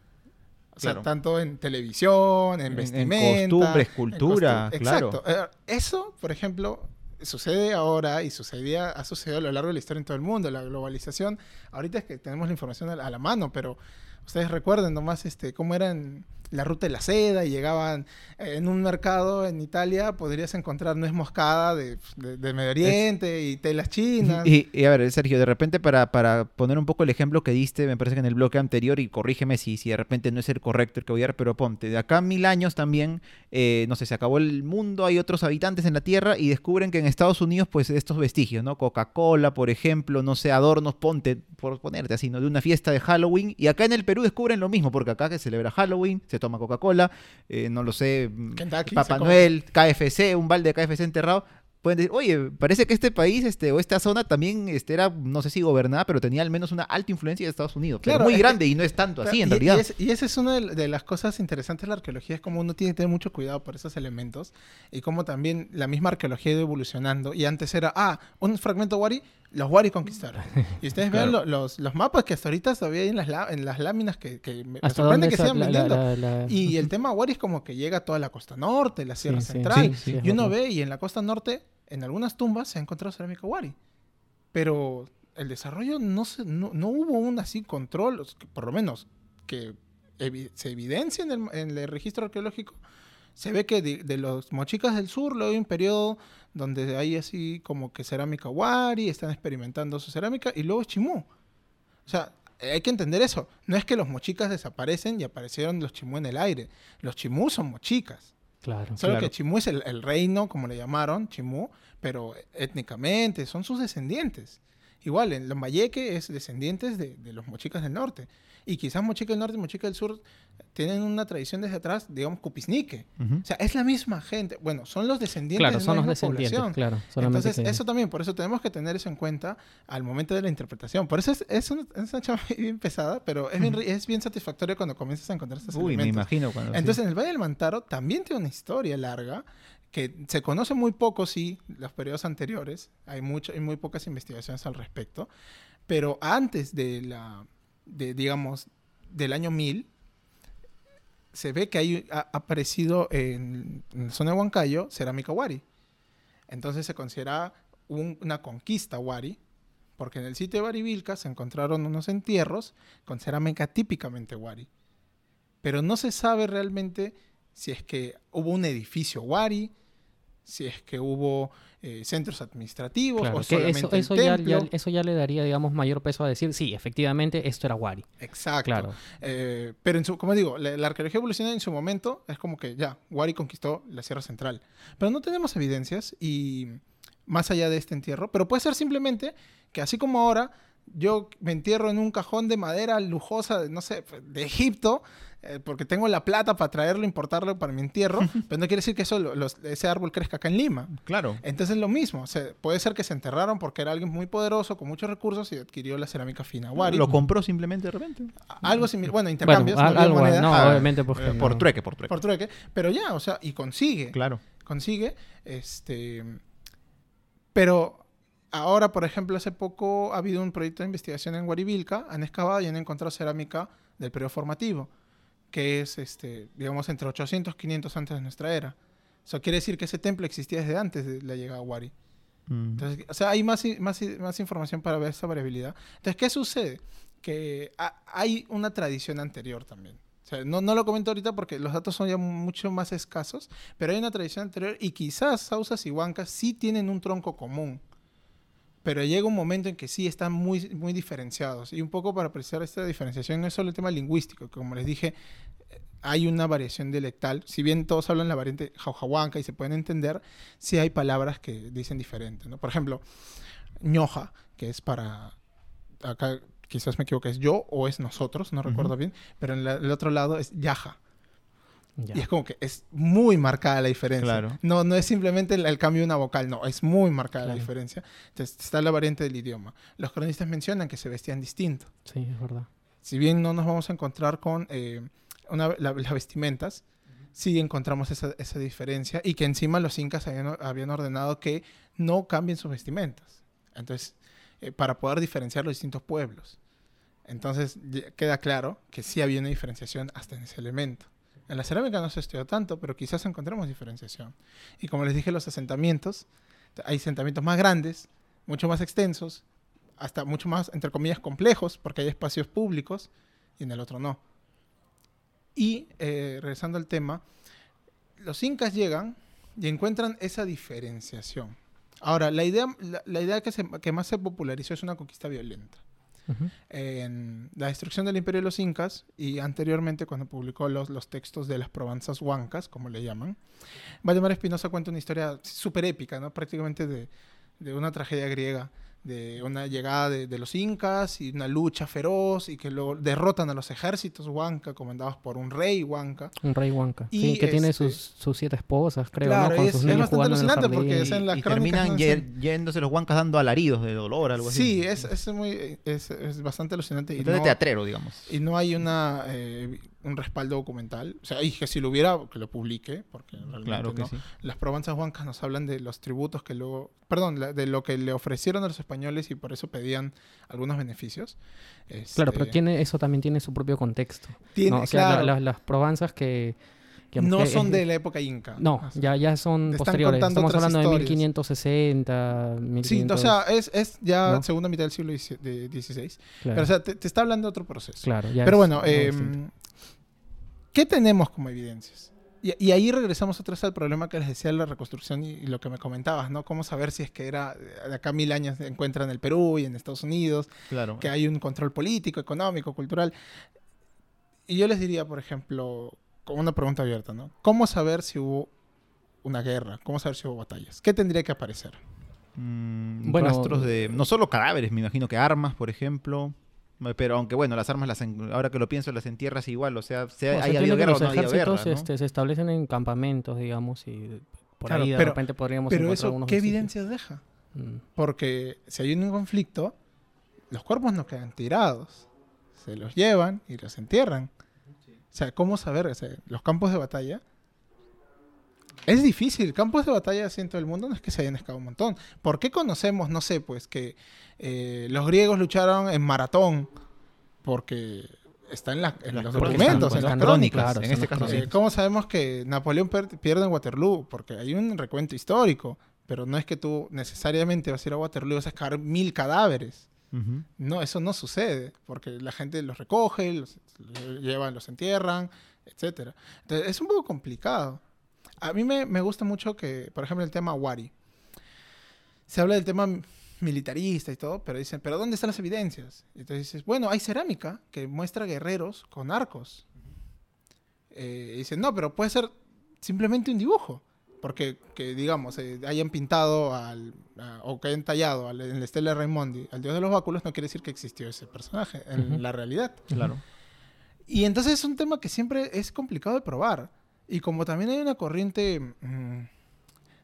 O sea, tanto en televisión, en En- en vestimenta. costumbres, en cultura, costu- claro. Exacto. Eh, eso, por ejemplo, sucede ahora y sucedía, ha sucedido a lo largo de la historia en todo el mundo. La globalización, ahorita es que tenemos la información a la, a la mano, pero ustedes recuerden nomás este, cómo era en la ruta de la seda y llegaban eh, en un mercado en Italia, podrías encontrar nuez moscada de, de- de Medio Oriente y telas chinas. Y, y a ver, Sergio, de repente para, para poner un poco el ejemplo que diste, me parece que en el bloque anterior, y corrígeme si, si de repente no es el correcto el que voy a dar, pero ponte, de acá a mil años también, eh, no sé, se acabó el mundo, hay otros habitantes en la Tierra y descubren que en Estados Unidos, pues estos vestigios, ¿no? Coca-Cola, por ejemplo, no sé, adornos, ponte, por ponerte así, ¿no? De una fiesta de Halloween, y acá en el Perú descubren lo mismo, porque acá que celebra Halloween, se toma Coca-Cola, eh, no lo sé, mm, Kentucky, Papá. Noel, KFC, un balde de KFC enterrado, pueden decir, oye, parece que este país este, o esta zona también este, era, no sé si gobernada, pero tenía al menos una alta influencia de Estados Unidos. Pero Claro, muy es que- grande y no es tanto así en realidad. Y, es- y esa es una de, de las cosas interesantes de la arqueología, es como uno tiene que tener mucho cuidado por esos elementos y como también la misma arqueología ha ido evolucionando. Y antes era, ah, un fragmento Wari, los Wari conquistaron. Y ustedes vean Claro. lo- los, los mapas que hasta ahorita todavía hay en las, la- en las láminas que, que me, me ¿Hasta sorprende que sigan la- vendiendo. la- Y el tema Wari es como que llega a toda la costa norte, la Sierra Sí. Central. Sí, sí, y uno ve y en la costa norte, en algunas tumbas se ha encontrado cerámica Wari. Pero el desarrollo no, se, no, no hubo un así control, por lo menos que evi- se evidencia en el, en el registro arqueológico. Se ve que de, de los mochicas del sur luego hay un periodo donde hay así como que cerámica Wari, están experimentando su cerámica y luego es Chimú. O sea, hay que entender eso. No es que los mochicas desaparecen y aparecieron los Chimú en el aire. Los Chimú son mochicas. Claro. Solo Claro. que Chimú es el, el reino, como le llamaron, Chimú, pero étnicamente son sus descendientes. Igual, en Lambayeque es descendientes de, de los mochicas del norte. Y quizás Mochica del Norte y Mochica del Sur tienen una tradición desde atrás, digamos, cupisnique. Ujú. O sea, es la misma gente. Bueno, son los descendientes Claro, de son los descendientes, población. claro. Entonces, que- eso también, por eso tenemos que tener eso en cuenta al momento de la interpretación. Por eso es, es, una, es una chamba bien pesada, pero es bien, es bien satisfactorio cuando comienzas a encontrar estos Uy, me elementos. imagino cuando... sí. Entonces, en el Valle del Mantaro también tiene una historia larga que se conoce muy poco, sí, los periodos anteriores. Hay, mucho, hay muy pocas investigaciones al respecto. Pero antes de la, de, digamos, del año 1000, se ve que hay, ha aparecido en, la zona de Huancayo cerámica wari. Entonces se considera un- una conquista wari, porque en el sitio de Barivilca se encontraron unos entierros con cerámica típicamente wari. Pero no se sabe realmente si es que hubo un edificio wari, si es que hubo eh, centros administrativos Claro, o solamente eso, eso, ya, ya- templo. eso ya le daría, digamos, mayor peso a decir, sí, efectivamente, esto era Wari. Exacto. Claro. Eh, pero, en su, como digo, la, la arqueología evolucionaria en su momento es como que ya, Wari conquistó la Sierra Central. Pero no tenemos evidencias y más allá de este entierro, pero puede ser simplemente que así como ahora yo me entierro en un cajón de madera lujosa, de, no sé, de Egipto, eh, porque tengo la plata para traerlo, importarlo para mi entierro, pero no quiere decir que eso, los- ese árbol crezca acá en Lima. Claro. Entonces lo mismo, puede ser que se enterraron porque era alguien muy poderoso, con muchos recursos y adquirió la cerámica fina. Wari. Lo compró simplemente de repente. Algo similar, bueno, Bueno, intercambios, no había algo, moneda, no, Ah, obviamente, porque Eh, Por no. trueque, por trueque. por trueque, pero ya, o sea, y consigue, Claro. consigue, este, pero ahora, por ejemplo, hace poco ha habido un proyecto de investigación en Guarivilca, han excavado y han encontrado cerámica del periodo formativo, que es, este, digamos, entre 800 y 500 antes de nuestra era. Eso quiere decir que ese templo existía desde antes de la llegada a Wari. Mm. Entonces, o sea, hay más, información para ver esa variabilidad. Entonces, ¿qué sucede? Que ha- hay una tradición anterior también. O sea, no, no lo comento ahorita porque los datos son ya mucho más escasos, pero hay una tradición anterior y quizás Sausas y Huancas sí tienen un tronco común. Pero llega un momento en que sí están muy, muy diferenciados. Y un poco para apreciar esta diferenciación no es solo el tema lingüístico, que como les dije, hay una variación dialectal. Si bien todos hablan la variante jaujahuanca y se pueden entender, sí hay palabras que dicen diferente. ¿no? Por ejemplo, ñoja, que es para... Acá quizás me equivoque, es yo o es nosotros, no recuerdo bien, pero en la- el otro lado es yaja. Ya. Y es como que es muy marcada la diferencia. Claro. No, no es simplemente el, el cambio de una vocal, no, es muy marcada la Claro. diferencia. Entonces está la variante del idioma. Los cronistas mencionan que se vestían distinto. Sí, es verdad. Si bien no nos vamos a encontrar con eh, una- la- las vestimentas, sí encontramos esa, esa diferencia y que encima los incas habían, habían ordenado que no cambien sus vestimentas. Entonces, eh, para poder diferenciar los distintos pueblos. Entonces, queda claro que sí había una diferenciación hasta en ese elemento. En la cerámica no se estudió tanto, pero quizás encontremos diferenciación. Y como les dije, los asentamientos, hay asentamientos más grandes, mucho más extensos, hasta mucho más, entre comillas, complejos, porque hay espacios públicos y en el otro no. Y eh, regresando al tema, los incas llegan y encuentran esa diferenciación. Ahora, la idea, la, idea se- que más se popularizó es una conquista violenta. En la destrucción del imperio de los incas y anteriormente cuando publicó los, los textos de las Provenzas Huancas, como le llaman, Valdemar Espinosa cuenta una historia súper épica, ¿no? prácticamente de, de una tragedia griega, de una llegada de, de los incas y una lucha feroz y que luego derrotan a los ejércitos huanca comandados por un rey huanca. Un rey Huanca. Y Sí, que tiene este- sus, sus siete esposas, creo, Claro, ¿no? Con y sus es- bastante alucinante porque es en la- y las crónicas terminan yéndose los huancas dando alaridos de dolor, algo así. Sí, es, es, muy, es, es bastante alucinante. Y no- teatrero, digamos. Y no hay una, eh, un respaldo documental. O sea, y que si lo hubiera, que lo publique, porque realmente Claro que no. sí. Las Provenzas Huancas nos hablan de los tributos que luego, perdón, la- de lo que le ofrecieron a los españoles y por eso pedían algunos beneficios. Claro, pero Este, tiene, eso también tiene su propio contexto. tiene- ¿no? O sea, la- claro, la- las probanzas que... que- no que son es- de la época inca. No, Así. ya, ya son Te posteriores. Estamos hablando de historias. 1560, 1500... Sí, o sea, es, es ya ¿no? segunda mitad del siglo XVI. claro, Pero, o sea, te, te está hablando de otro proceso. claro, ya Pero es bueno, eh. ¿Qué tenemos como evidencias? Y, y ahí regresamos otra vez al problema que les decía de la reconstrucción y, y lo que me comentabas, ¿no? Cómo saber si es que era de acá mil años se encuentra en el Perú y en Estados Unidos, Claro. que hay un control político, económico, cultural. Y yo les diría, por ejemplo, como una pregunta abierta, ¿no? ¿Cómo saber si hubo una guerra? ¿Cómo saber si hubo batallas? ¿Qué tendría que aparecer? Mm, Bueno, rastros de. No solo cadáveres, me imagino que armas, por ejemplo. Eh, Pero aunque bueno, las armas, las en- ahora que lo pienso, las entierras igual. O sea, sea O sea, haya habido guerra o los no haya guerra. ¿no? este, se establecen en campamentos, digamos, y por Claro, ahí de pero- repente podríamos Pero encontrar eso, ¿qué evidencias deja? Mm. Porque si hay un conflicto, los cuerpos no quedan tirados. Se los llevan y los entierran. O sea, ¿cómo saber? O sea, los campos de batalla. Es difícil. Campos de batalla así en todo el mundo no es que se hayan escapado un montón. ¿Por qué conocemos, no sé, pues que eh, los griegos lucharon en maratón? Porque está en, la- en los documentos, en las crónicas. crónicas, en este caso sí. Eh, ¿Cómo sabemos que Napoleón pierde en Waterloo? Porque hay un recuento histórico, pero no es que tú necesariamente vas a ir a Waterloo y vas a sacar mil cadáveres. Ujú. No, eso no sucede, porque la gente los recoge, los, los llevan, los entierran, etcétera. Entonces, es un poco complicado. A mí me, me gusta mucho que, por ejemplo, el tema Wari. Se habla del tema militarista y todo, pero dicen, ¿pero dónde están las evidencias? Y entonces dices, bueno, hay cerámica que muestra guerreros con arcos. Eh, dicen, no, pero puede ser simplemente un dibujo. Porque, que digamos, eh, hayan pintado al, a- o que hayan tallado al, en la estela Raimondi al dios de los báculos, no quiere decir que existió ese personaje en Ujú. la realidad. Claro. Y entonces es un tema que siempre es complicado de probar. Y como también hay una corriente, mm,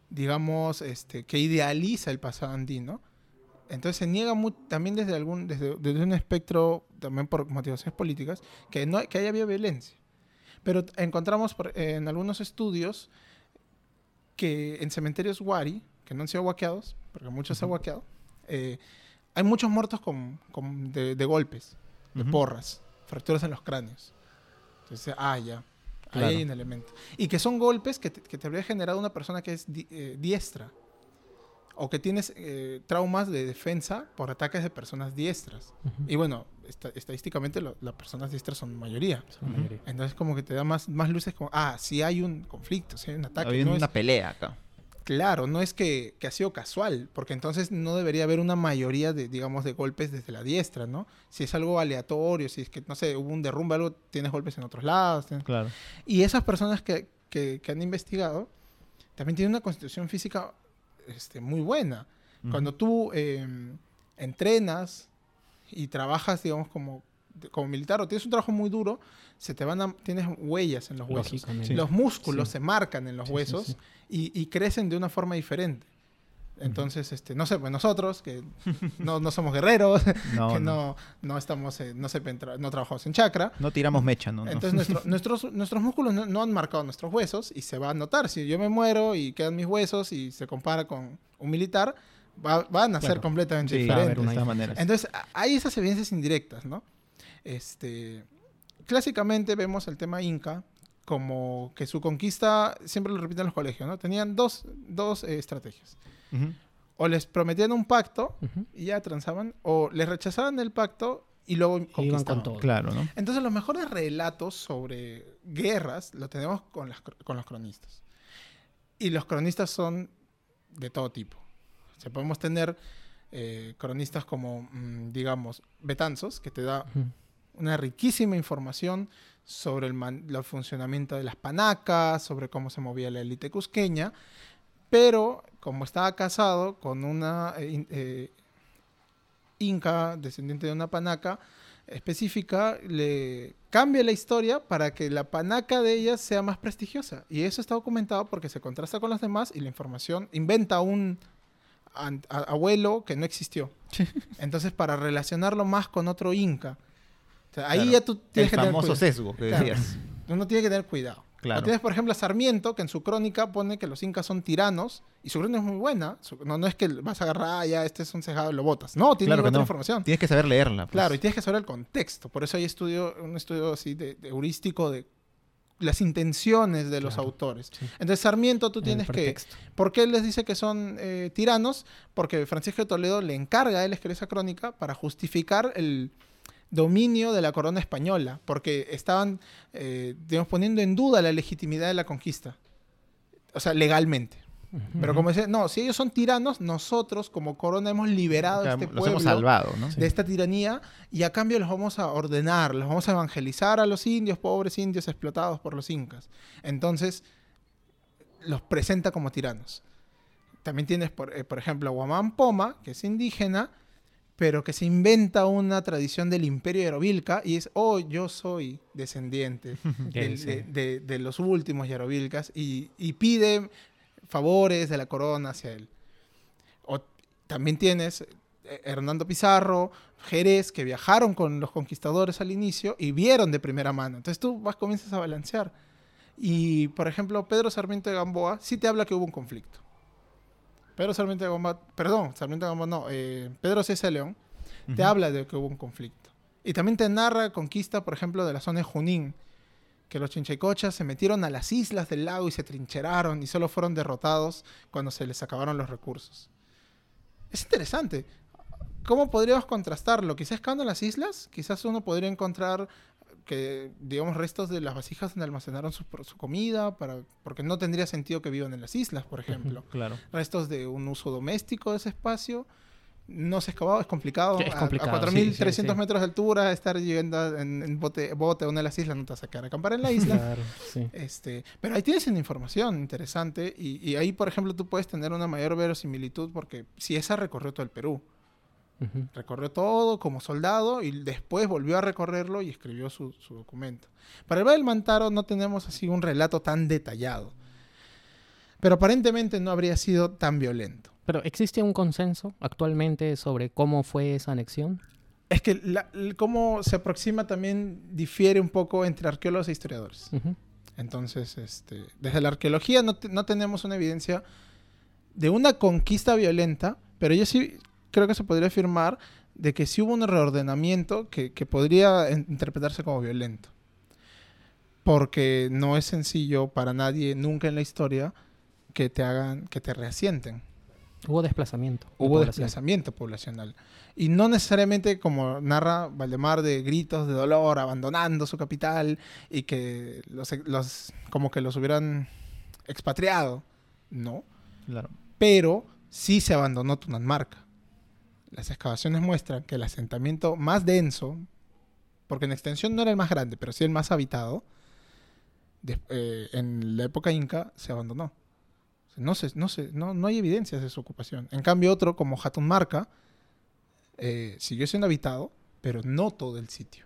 digamos, este, que idealiza el pasado andino, entonces se niega mu- también desde, algún, desde, desde un espectro, también por motivaciones políticas, que, no, que haya violencia. Pero encontramos por- en algunos estudios que en cementerios Wari, que no han sido guaqueados, porque muchos se han guaqueado, eh, hay muchos muertos con, con- de, de golpes, de Ujú. porras, fracturas en los cráneos. Entonces, ah, ya. Ahí hay un elemento. Y que son golpes que te, que te habría generado una persona que es di- eh, diestra. O que tienes eh, traumas de defensa por ataques de personas diestras. Y bueno, esta- estadísticamente lo- las personas diestras son mayoría. Son la mayoría. Entonces como que te da más, más luces como, ah, sí hay un conflicto, sí hay un ataque. No una es- pelea acá. Claro, no es que, que ha sido casual, porque entonces no debería haber una mayoría de, digamos, de golpes desde la diestra, ¿no? Si es algo aleatorio, si es que, no sé, hubo un derrumbe, algo, tienes golpes en otros lados. tienes- Claro. Y esas personas que, que- que han investigado también tienen una constitución física este, muy buena. Cuando tú eh, entrenas y trabajas, digamos, como, como militar o tienes un trabajo muy duro, se te van a, tienes huellas en los huesos. Los músculos Sí. se marcan en los Sí, huesos. Y, y crecen de una forma diferente. Entonces, este, no sé, pues nosotros, que no, no somos guerreros, No, que no. estamos, eh, no, sé, entra- no trabajamos en chakra, No tiramos mecha, ¿no? entonces nuestro- nuestros, nuestros músculos no, no han marcado nuestros huesos y se va a notar. Si yo me muero y quedan mis huesos y se compara con un militar, va- van a ser completamente Sí, a diferentes. haber una de. Entonces, a- hay esas evidencias indirectas, ¿no? Este, clásicamente vemos el tema inca como que su conquista, siempre lo repiten los colegios, ¿no? Tenían dos, dos eh, estrategias. O les prometían un pacto y ya transaban, o les rechazaban el pacto y luego con conquistaban. todo. Claro, ¿no? Entonces los mejores relatos sobre guerras lo tenemos con, las, con los cronistas. Y los cronistas son de todo tipo. O sea, podemos tener eh, cronistas como, mm, digamos, Betanzos, que te da. Una riquísima información sobre el, man- el funcionamiento de las panacas, sobre cómo se movía la élite cusqueña, pero como estaba casado con una eh, eh, inca, descendiente de una panaca específica, le cambia la historia para que la panaca de ella sea más prestigiosa. Y eso está documentado porque se contrasta con los demás y la información inventa un abuelo que no existió. Entonces, para relacionarlo más con otro inca. O sea, ahí Claro. ya tú El tienes que tener famoso cuidado. sesgo que Claro. decías. Uno tiene que tener cuidado. Claro. O tienes, por ejemplo, a Sarmiento, que en su crónica pone que los incas son tiranos, y su crónica es muy buena. Su- no, no es que vas a agarrar, ah, ya, este es un cejado y lo botas. No, tiene Claro que otra no. información. Tienes que saber leerla. pues. Claro, y tienes que saber el contexto. Por eso hay estudio, un estudio así de, de heurístico de las intenciones de los Claro, autores. sí. Entonces, Sarmiento, tú El tienes que... ¿Por qué él les dice que son eh, tiranos? Porque Francisco de Toledo le encarga a él escribir esa crónica para justificar el dominio de la corona española, porque estaban, eh, digamos, poniendo en duda la legitimidad de la conquista. O sea, legalmente. Pero como dice, no, si ellos son tiranos, nosotros como corona hemos liberado a este los pueblo hemos salvado, ¿no? de esta tiranía y a cambio los vamos a ordenar, los vamos a evangelizar a los indios, pobres indios explotados por los incas. Entonces, los presenta como tiranos. también tienes, por, eh, por ejemplo, a Guamán Poma, que es indígena, pero que se inventa una tradición del imperio Yarovilca y es, oh, yo soy descendiente del- sí. de, de- de los últimos Yarovilcas y, y pide favores de la corona hacia él. O también tienes eh, Hernando Pizarro, Jerez, que viajaron con los conquistadores al inicio y vieron de primera mano. Entonces tú vas, comienzas a balancear. Y, por ejemplo, Pedro Sarmiento de Gamboa sí te habla que hubo un conflicto. Pedro Sarmiento de Gamboa, perdón, Sarmiento de Gamboa no, eh, Pedro César León te habla de que hubo un conflicto. Y también te narra conquista, por ejemplo, de la zona de Junín, que los chinchaycochas se metieron a las islas del lago y se trincheraron y solo fueron derrotados cuando se les acabaron los recursos. Es interesante. ¿Cómo podríamos contrastarlo? Quizás excavando las islas, quizás uno podría encontrar que, digamos, restos de las vasijas donde almacenaron su, su comida, para, porque no tendría sentido que vivan en las islas, por ejemplo. Claro. Restos de un uso doméstico de ese espacio. No se ha excavado, es complicado. Es A- complicado, A, sí, 4.300 sí, sí. metros de altura, estar llegando en, en bote, bote a una de las islas, no te vas a quedar a acampar en la isla. Claro, sí. Este, pero ahí tienes una información interesante y, y ahí, por ejemplo, tú puedes tener una mayor verosimilitud porque si esa recorrió todo el Perú, Recorrió todo como soldado y después volvió a recorrerlo y escribió su, su documento. Para el Valle del Mantaro no tenemos así un relato tan detallado, pero aparentemente no habría sido tan violento. Pero ¿existe un consenso actualmente sobre cómo fue esa anexión? Es que la- el cómo se aproxima también difiere un poco entre arqueólogos e historiadores. Entonces, este, desde la arqueología no, te- no tenemos una evidencia de una conquista violenta, pero yo sí creo que se podría afirmar de que sí hubo un reordenamiento que, que podría interpretarse como violento. Porque no es sencillo para nadie nunca en la historia que te hagan, que te reasienten. Hubo desplazamiento. de Hubo población. desplazamiento poblacional. Y no necesariamente como narra Valdemar de gritos de dolor, abandonando su capital y que los, los- como que los hubieran expatriado. No. Claro. Pero sí se abandonó Tunanmarca. Las excavaciones muestran que el asentamiento más denso, porque en extensión no era el más grande, pero sí el más habitado, de- eh, en la época inca se abandonó. No, se, no, se, no, no hay evidencias de su ocupación. En cambio, otro como Hatunmarca eh, siguió siendo habitado, pero no todo el sitio.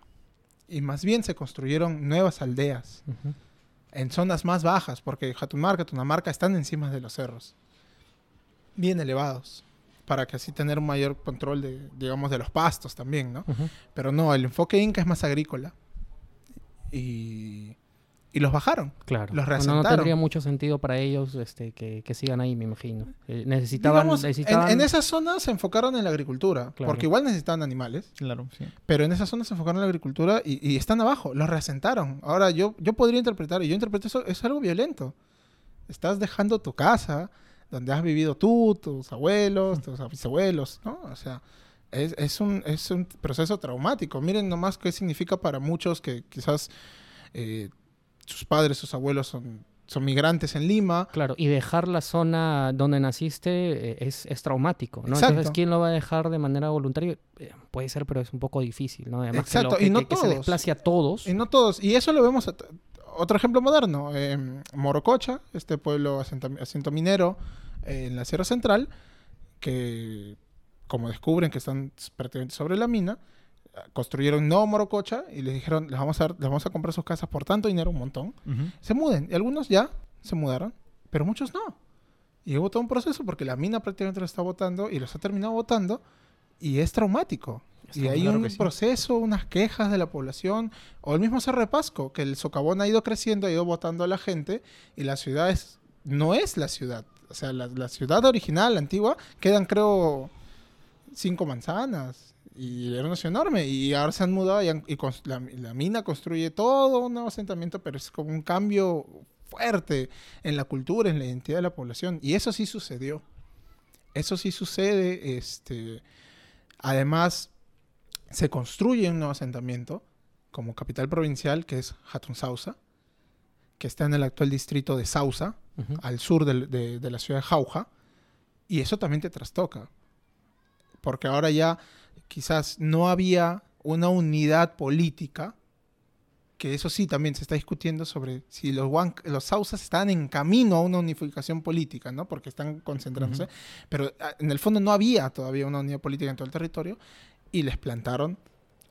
Y más bien se construyeron nuevas aldeas en zonas más bajas, porque Hatunmarca, Tunamarca están encima de los cerros, bien elevados, para que así tener un mayor control de, digamos, de los pastos también, ¿no? Ujú. Pero no, el enfoque inca es más agrícola. Y, y los bajaron. Claro. Los No, no reasentaron. tendría mucho sentido para ellos este, que, que sigan ahí, me imagino. Eh, necesitaban, Digamos, en- necesitaban... en, esa zona se enfocaron en la agricultura, Claro. porque igual necesitaban animales, Claro, sí. pero en esa zona se enfocaron en la agricultura y, y están abajo, los reasentaron. Ahora, yo, yo podría interpretar, y yo interpreto eso, es algo violento. Estás dejando tu casa, donde has vivido tú, tus abuelos, tus bisabuelos, ¿no? O sea, es, es un, es un proceso traumático. Miren nomás qué significa para muchos que quizás eh, sus padres, sus abuelos son, son migrantes en Lima. Claro, y dejar la zona donde naciste eh, es, es traumático, ¿no? Exacto. Entonces, ¿quién lo va a dejar de manera voluntaria? Eh, puede ser, pero es un poco difícil, ¿no? Además, que lo- que, y no que- que se todos. desplace a todos. Y no todos. Y eso lo vemos. Otro ejemplo moderno. eh, Morococha, este pueblo asiento minero eh, en la Sierra Central, que como descubren que están prácticamente sobre la mina, construyeron no Morococha y les dijeron, les vamos a, les vamos a comprar sus casas por tanto dinero, un montón. Se muden. Y algunos ya se mudaron, pero muchos no. Y hubo todo un proceso porque la mina prácticamente lo está votando y los ha terminado votando y es traumático. Y hay Claro un sí. proceso, unas quejas de la población, o el mismo Cerro Pasco, que el socavón ha ido creciendo, ha ido votando a la gente, y la ciudad es, no es la ciudad. O sea, la, la ciudad original, la antigua, quedan creo cinco manzanas, y era una ciudad enorme, y ahora se han mudado y, han- y la, la mina construye todo un nuevo asentamiento, pero es como un cambio fuerte en la cultura, en la identidad de la población, y eso sí sucedió. Eso sí sucede, este... Además, se construye un nuevo asentamiento como capital provincial, que es Hatun Sausa, que está en el actual distrito de Sausa, al sur de, de la ciudad de Jauja, y eso también te trastoca, porque ahora ya quizás no había una unidad política que eso sí también se está discutiendo sobre si los, los Sausas están en camino a una unificación política, ¿no? Porque están concentrándose. Pero ah, en el fondo no había todavía una unidad política en todo el territorio y les plantaron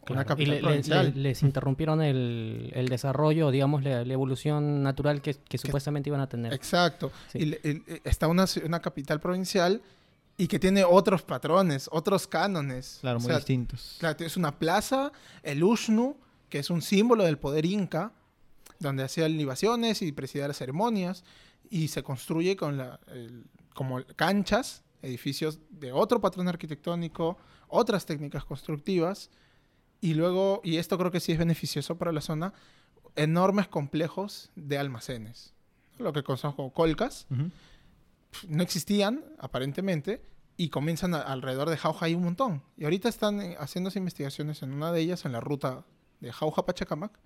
una capital y les interrumpieron el, desarrollo, digamos, la, evolución natural que, supuestamente iban a tener. Exacto. Y está una, una capital provincial y que tiene otros patrones, otros cánones. Claro, muy distintos. Claro, es una plaza, el Ushnu, que es un símbolo del poder inca, donde hacía libaciones y presidía las ceremonias, y se construye con la, como canchas, edificios de otro patrón arquitectónico, otras técnicas constructivas, y luego, y esto creo que sí es beneficioso para la zona, enormes complejos de almacenes, lo que conocemos como colcas no existían, aparentemente, y comienzan alrededor de Jauja hay un montón. Y ahorita están eh, haciéndose investigaciones en una de ellas, en la ruta de Jauja Pachacamac,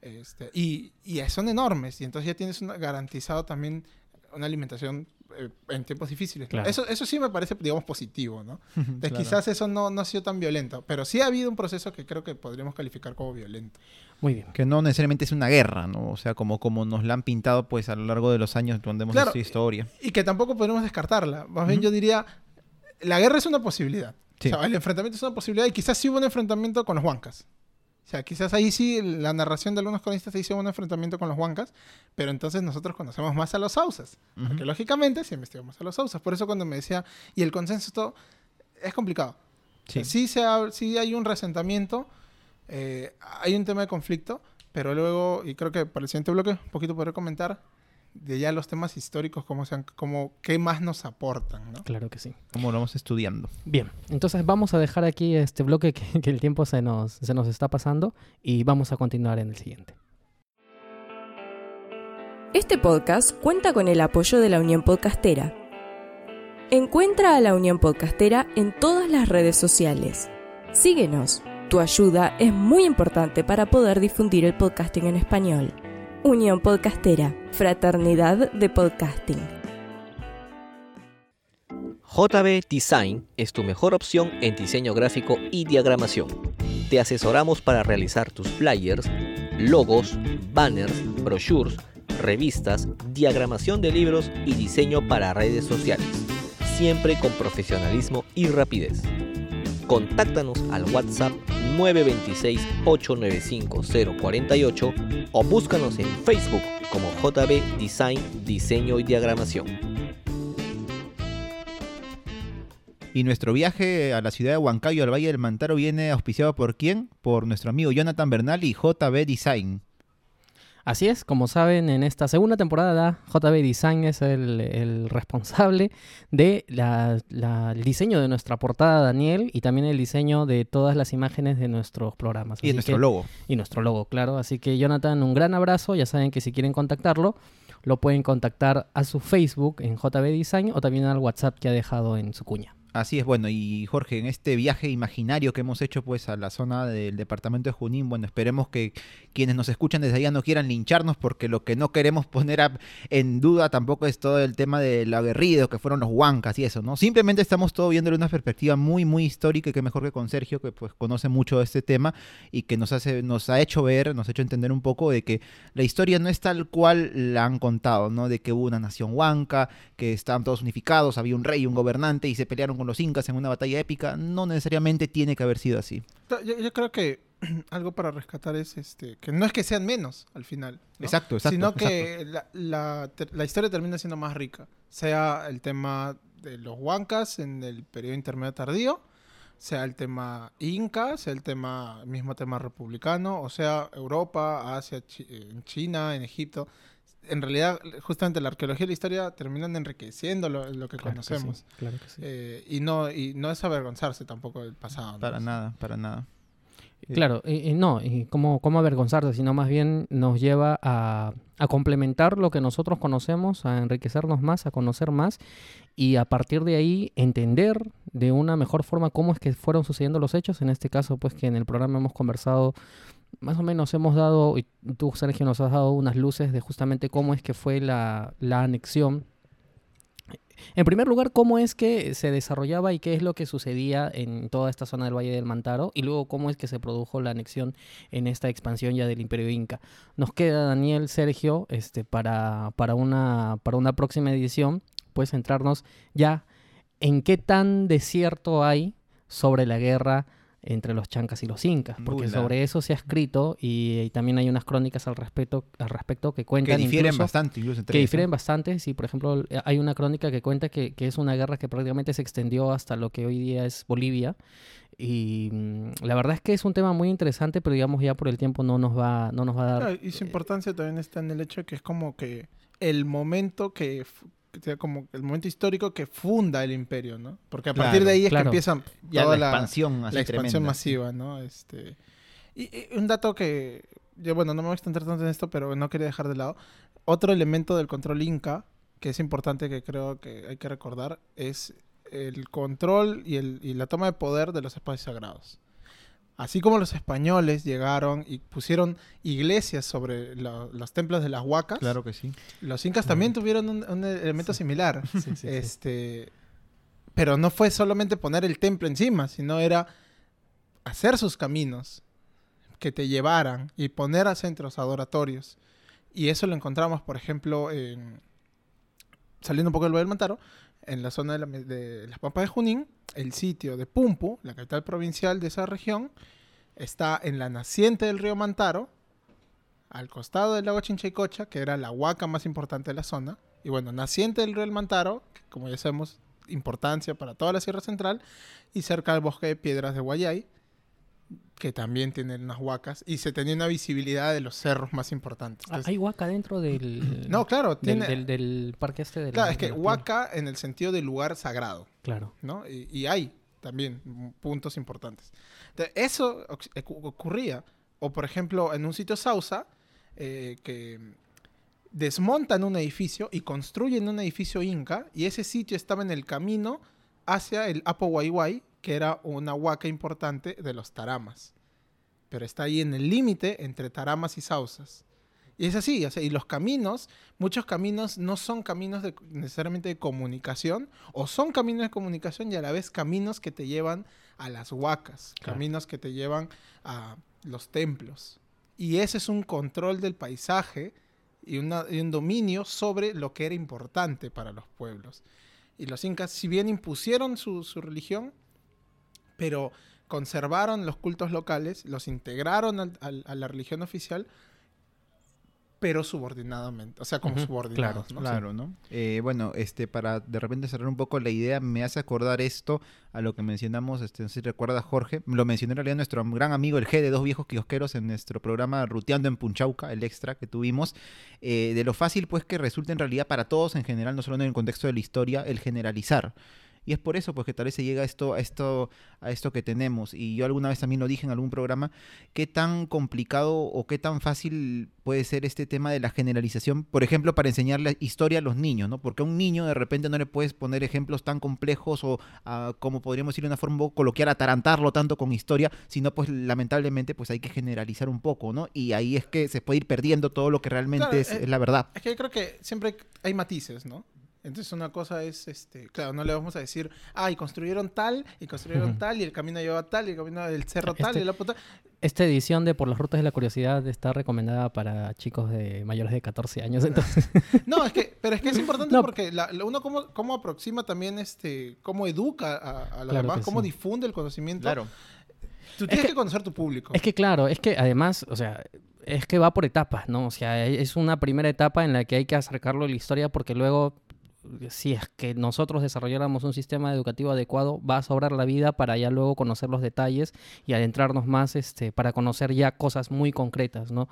este, y, y, son enormes, y entonces ya tienes una, garantizado también una alimentación eh, en tiempos difíciles. Eso, eso sí me parece, digamos, positivo, ¿no? Quizás eso no, no ha sido tan violento, pero sí ha habido un proceso que creo que podríamos calificar como violento. Muy bien. Que no necesariamente es una guerra, ¿no? O sea, como, como nos la han pintado pues a lo largo de los años donde hemos visto historia. Y que tampoco podemos descartarla. Más bien yo diría, la guerra es una posibilidad. O sea, el enfrentamiento es una posibilidad y quizás sí hubo un enfrentamiento con los huancas. O sea, quizás ahí sí la narración de algunos cronistas hizo un enfrentamiento con los huancas, pero entonces nosotros conocemos más a los sausas. Porque lógicamente sí investigamos a los sausas. Por eso cuando me decía, y el consenso todo, es complicado. Sí, sí, se sí hay un resentamiento eh, hay un tema de conflicto, pero luego, y creo que para el siguiente bloque, un poquito podré comentar de ya los temas históricos, cómo sean, cómo, qué más nos aportan, ¿no? Claro que sí. Cómo lo vamos estudiando. Bien, entonces vamos a dejar aquí este bloque que, que el tiempo se nos, se nos está pasando y vamos a continuar en el siguiente. Este podcast cuenta con el apoyo de la Unión Podcastera. Encuentra a la Unión Podcastera en todas las redes sociales. Síguenos tu ayuda es muy importante para poder difundir el podcasting en español. Unión Podcastera, Fraternidad de Podcasting. JB Design es tu mejor opción en diseño gráfico y diagramación. Te asesoramos para realizar tus flyers, logos, banners, brochures, revistas, diagramación de libros y diseño para redes sociales, siempre con profesionalismo y rapidez. Contáctanos al WhatsApp 926-895-048 o búscanos en Facebook como JB Design, Diseño y Diagramación. Y nuestro viaje a la ciudad de Huancayo, al Valle del Mantaro, viene auspiciado por quién? Por nuestro amigo Jonathan Bernal y JB Design. Así es, como saben, en esta segunda temporada JB Design es el, responsable del de diseño de nuestra portada, Daniel, y también el diseño de todas las imágenes de nuestros programas. Y nuestro logo. Y nuestro logo, claro. Así que Jonathan, un gran abrazo. Ya saben que si quieren contactarlo, lo pueden contactar a su Facebook en JB Design o también al WhatsApp que ha dejado en su cuña. Así es, bueno, y Jorge, en este viaje imaginario que hemos hecho pues a la zona del departamento de Junín, bueno, esperemos que quienes nos escuchan desde allá no quieran lincharnos porque lo que no queremos poner en duda tampoco es todo el tema del aguerrido que fueron los huancas y eso, ¿no? Simplemente estamos todo viéndole una perspectiva muy, muy histórica y que mejor que con Sergio, que pues conoce mucho este tema y que nos, hace, nos ha hecho ver, nos ha hecho entender un poco de que la historia no es tal cual la han contado, ¿no? De que hubo una nación huanca, que estaban todos unificados, había un rey, un gobernante y se pelearon con los incas en una batalla épica, no necesariamente tiene que haber sido así. Yo, creo que algo para rescatar es este que no es que sean menos al final. Exacto, exacto. Sino que La, historia termina siendo más rica. Sea el tema de los huancas en el periodo intermedio tardío, sea el tema inca, sea el tema mismo tema republicano, o sea Europa, Asia, en China, en Egipto en realidad, justamente la arqueología y la historia terminan enriqueciendo lo, que conocemos. claro que sí. Eh, y, no, y no es avergonzarse tampoco del pasado. Para nada, para nada. Claro, no, y cómo, cómo avergonzarse, sino más bien nos lleva a, complementar lo que nosotros conocemos, a enriquecernos más, a conocer más y a partir de ahí entender de una mejor forma cómo es que fueron sucediendo los hechos. En este caso, pues que en el programa hemos conversado más o menos hemos dado, y tú Sergio nos has dado unas luces de justamente cómo es que fue la, anexión En primer lugar, ¿cómo es que se desarrollaba y qué es lo que sucedía en toda esta zona del Valle del Mantaro? Y luego, ¿cómo es que se produjo la anexión en esta expansión ya del Imperio Inca? Nos queda, Daniel, Sergio, este, para, para, una, para una próxima edición, pues centrarnos ya en qué tan desierto hay sobre la guerra entre los chancas y los incas, porque sobre eso se ha escrito y, también hay unas crónicas al respecto, al respecto que cuentan... Que difieren bastante incluso Que difieren bastante, sí, por ejemplo, hay una crónica que cuenta que, es una guerra que prácticamente se extendió hasta lo que hoy día es Bolivia. Y mm, la verdad es que es un tema muy interesante, pero digamos ya por el tiempo no nos va, no nos va a dar... y su importancia también está en el hecho de que es como que el momento que sea como el momento histórico que funda el imperio, ¿no? Porque a partir de ahí es que empieza ya la, expansión, la expansión masiva, ¿no? Este, y, un dato que, yo, bueno, no me voy a extender tanto en esto, pero no quería dejar de lado. Otro elemento del control inca, que es importante que creo que hay que recordar, es el control y, el, y la toma de poder de los espacios sagrados. Así como los españoles llegaron y pusieron iglesias sobre los templos de las huacas. Claro que sí. Los incas también tuvieron un, elemento similar. este, pero no fue solamente poner el templo encima, sino era hacer sus caminos que te llevaran y poner a centros adoratorios. Y eso lo encontramos, por ejemplo, en, saliendo un poco del Valle del Mantaro, en la zona de, las Pampas de Junín, el sitio de Pumpu, la capital provincial de esa región, está en la naciente del río Mantaro, al costado del lago Chinchaycocha, que era la huaca más importante de la zona. Y bueno, naciente del río Mantaro, que como ya sabemos, importancia para toda la Sierra Central, y cerca del bosque de piedras de Guayay, que también tienen unas huacas y se tenía una visibilidad de los cerros más importantes. Ah, ¿Hay huaca dentro del... No, claro, tiene... Del, parque este Claro, es que huaca en el sentido de lugar sagrado. Claro. ¿no? Y, hay también puntos importantes. eso ocurría. O, por ejemplo, en un sitio Sausa, eh, que desmontan un edificio y construyen un edificio inca, y ese sitio estaba en el camino hacia el Apo Guayguay, que era una huaca importante de los taramas. Pero está ahí en el límite entre taramas y sausas. Y es así, y los caminos, muchos caminos no son caminos de, necesariamente de comunicación, o son caminos de comunicación y a la vez caminos que te llevan a las huacas, caminos que te llevan a los templos. Y ese es un control del paisaje y, un dominio sobre lo que era importante para los pueblos. Y los incas, si bien impusieron su religión, pero conservaron los cultos locales, los integraron a la religión oficial, pero subordinadamente, o sea, como subordinados. Claro, ¿no? Claro, ¿no? Eh, bueno, este, para de repente cerrar un poco la idea, me hace acordar esto a lo que mencionamos, este, no sé si recuerda Jorge, lo mencionó en realidad nuestro gran amigo, el G de dos viejos kiosqueros en nuestro programa Ruteando en Punchauca, el extra que tuvimos, eh, de lo fácil pues que resulta en realidad para todos en general, no solo en el contexto de la historia, el generalizar. Y es por eso pues, que tal vez se llega a esto, a, esto, a esto que tenemos. Y yo alguna vez también lo dije en algún programa, qué tan complicado o qué tan fácil puede ser este tema de la generalización, por ejemplo, para enseñarle historia a los niños, ¿no? Porque a un niño de repente no le puedes poner ejemplos tan complejos o, como podríamos decir de una forma coloquial, atarantarlo tanto con historia, sino pues lamentablemente pues hay que generalizar un poco, ¿no? Y ahí es que se puede ir perdiendo todo lo que realmente es, eh, es la verdad. Es que yo creo que siempre hay matices, ¿no? Entonces una cosa es, este, claro, no le vamos a decir, ay, construyeron tal, y construyeron tal, y el camino lleva tal, y el camino del cerro tal, y la puta... Esta edición de Por las Rutas de la Curiosidad está recomendada para chicos de mayores de 14 años, entonces... no, es que, pero es que es importante porque uno cómo, cómo, aproxima también, este, cómo educa a, los demás, cómo difunde el conocimiento. Claro. Tú tienes que, conocer tu público. Es que claro, es que además, o sea, es que va por etapas, ¿no? O sea, es una primera etapa en la que hay que acercarlo a la historia porque luego si es que nosotros desarrolláramos un sistema educativo adecuado, va a sobrar la vida para ya luego conocer los detalles y adentrarnos más este, para conocer ya cosas muy concretas, ¿no?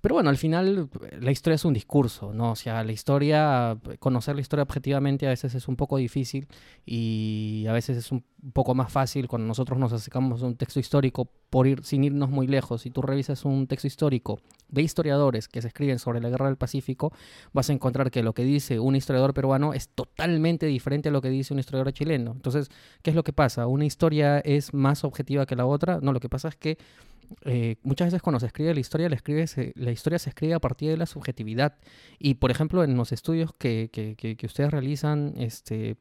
Pero bueno, al final la historia es un discurso, ¿no? O sea, la historia, conocer la historia objetivamente a veces es un poco difícil y a veces es un poco más fácil cuando nosotros nos acercamos a un texto histórico por ir sin irnos muy lejos. Si tú revisas un texto histórico de historiadores que se escriben sobre la Guerra del Pacífico, vas a encontrar que lo que dice un historiador peruano es totalmente diferente a lo que dice un historiador chileno. Entonces, ¿qué es lo que pasa? ¿Una historia es más objetiva que la otra? No, lo que pasa es que eh, muchas veces cuando se escribe la historia, la, escribe, la historia se escribe a partir de la subjetividad. Y, por ejemplo, en los estudios que, que, que ustedes realizan, este,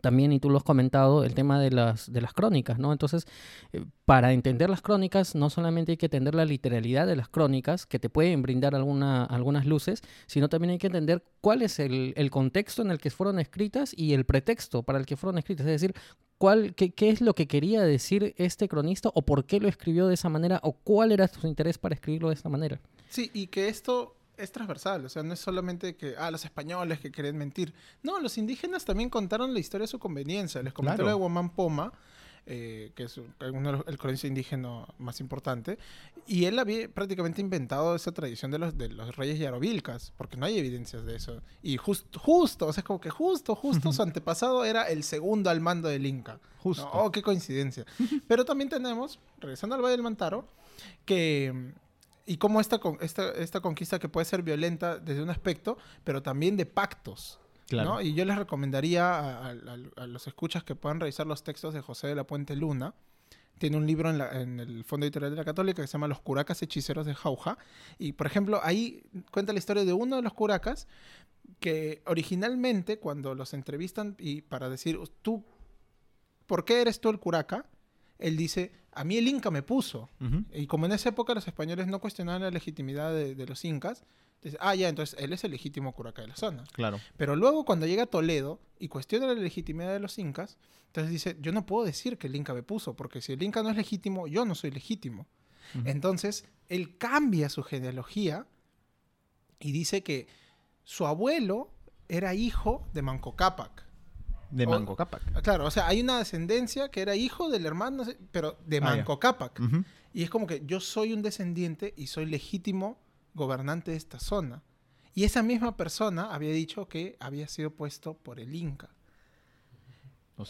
también, y tú lo has comentado, el tema de las, de las crónicas, ¿no? Entonces, eh, para entender las crónicas, no solamente hay que entender la literalidad de las crónicas, que te pueden brindar alguna, algunas luces, sino también hay que entender cuál es el, contexto en el que fueron escritas y el pretexto para el que fueron escritas. Es decir, cuál, qué, qué, es lo que quería decir este cronista o por qué lo escribió de esa manera o cuál era su interés para escribirlo de esa manera. Sí, y que esto es transversal, o sea, no es solamente que, ah, los españoles que querían mentir. No, los indígenas también contaron la historia a su conveniencia. Les comenté lo de Guamán Poma, eh, que es uno el cronista indígena más importante, y él había prácticamente inventado esa tradición de los, de los reyes yarovilcas, porque no hay evidencias de eso. Y justo, justo, o sea, es como que justo, justo su antepasado era el segundo al mando del Inca. Justo. Oh, qué coincidencia. Pero también tenemos, regresando al Valle del Mantaro, que y cómo esta, esta, esta conquista que puede ser violenta desde un aspecto, pero también de pactos. Claro. Y yo les recomendaría a, los escuchas que puedan revisar los textos de José de la Puente Luna. Tiene un libro en, en, el Fondo Editorial de la Católica que se llama Los curacas hechiceros de Jauja. Y, por ejemplo, ahí cuenta la historia de uno de los curacas que originalmente cuando los entrevistan y para decir, tú, ¿por qué eres tú el curaca? Él dice, a mí el Inca me puso. Y como en esa época los españoles no cuestionaban la legitimidad de, los incas, dice, ah, ya, entonces él es el legítimo curaca de la zona. Claro. Pero luego cuando llega a Toledo y cuestiona la legitimidad de los incas, entonces dice, yo no puedo decir que el Inca me puso, porque si el Inca no es legítimo, yo no soy legítimo. Entonces, él cambia su genealogía y dice que su abuelo era hijo de Manco Cápac. De Manco Cápac. Claro, o sea, hay una descendencia que era hijo del hermano, pero de ah, Manco Cápac. Y es como que yo soy un descendiente y soy legítimo gobernante de esta zona. Y esa misma persona había dicho que había sido puesto por el Inca.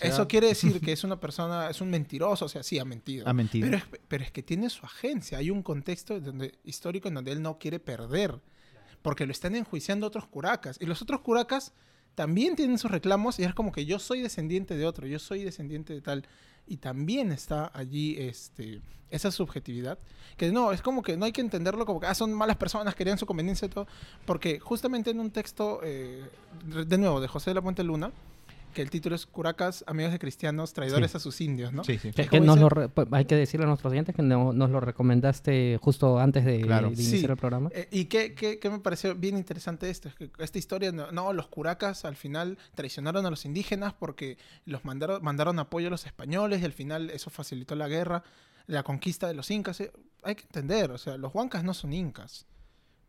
Eso quiere decir que es una persona, es un mentiroso, o sea, sí, ha mentido. Ha mentido. Pero es, pero es que tiene su agencia, hay un contexto donde, histórico en donde él no quiere perder, porque lo están enjuiciando otros curacas. Y los otros curacas también tienen sus reclamos y es como que yo soy descendiente de otro, yo soy descendiente de tal. Y también está allí este, esa subjetividad. Que no, es como que no hay que entenderlo como que ah, son malas personas, querían su conveniencia y todo. Porque justamente en un texto, eh, de nuevo, de José de la Puente Luna, que el título es Curacas, amigos de cristianos, traidores a sus indios, ¿no? Sí, sí. Pues, hay que decirle a nuestros oyentes que nos lo recomendaste justo antes de, iniciar el programa. Eh, y qué, me pareció bien interesante esto, es que esta historia, no, los Curacas al final traicionaron a los indígenas porque los mandaron, mandaron apoyo a los españoles y al final eso facilitó la guerra, la conquista de los incas. Eh, hay que entender, o sea, los huancas no son incas,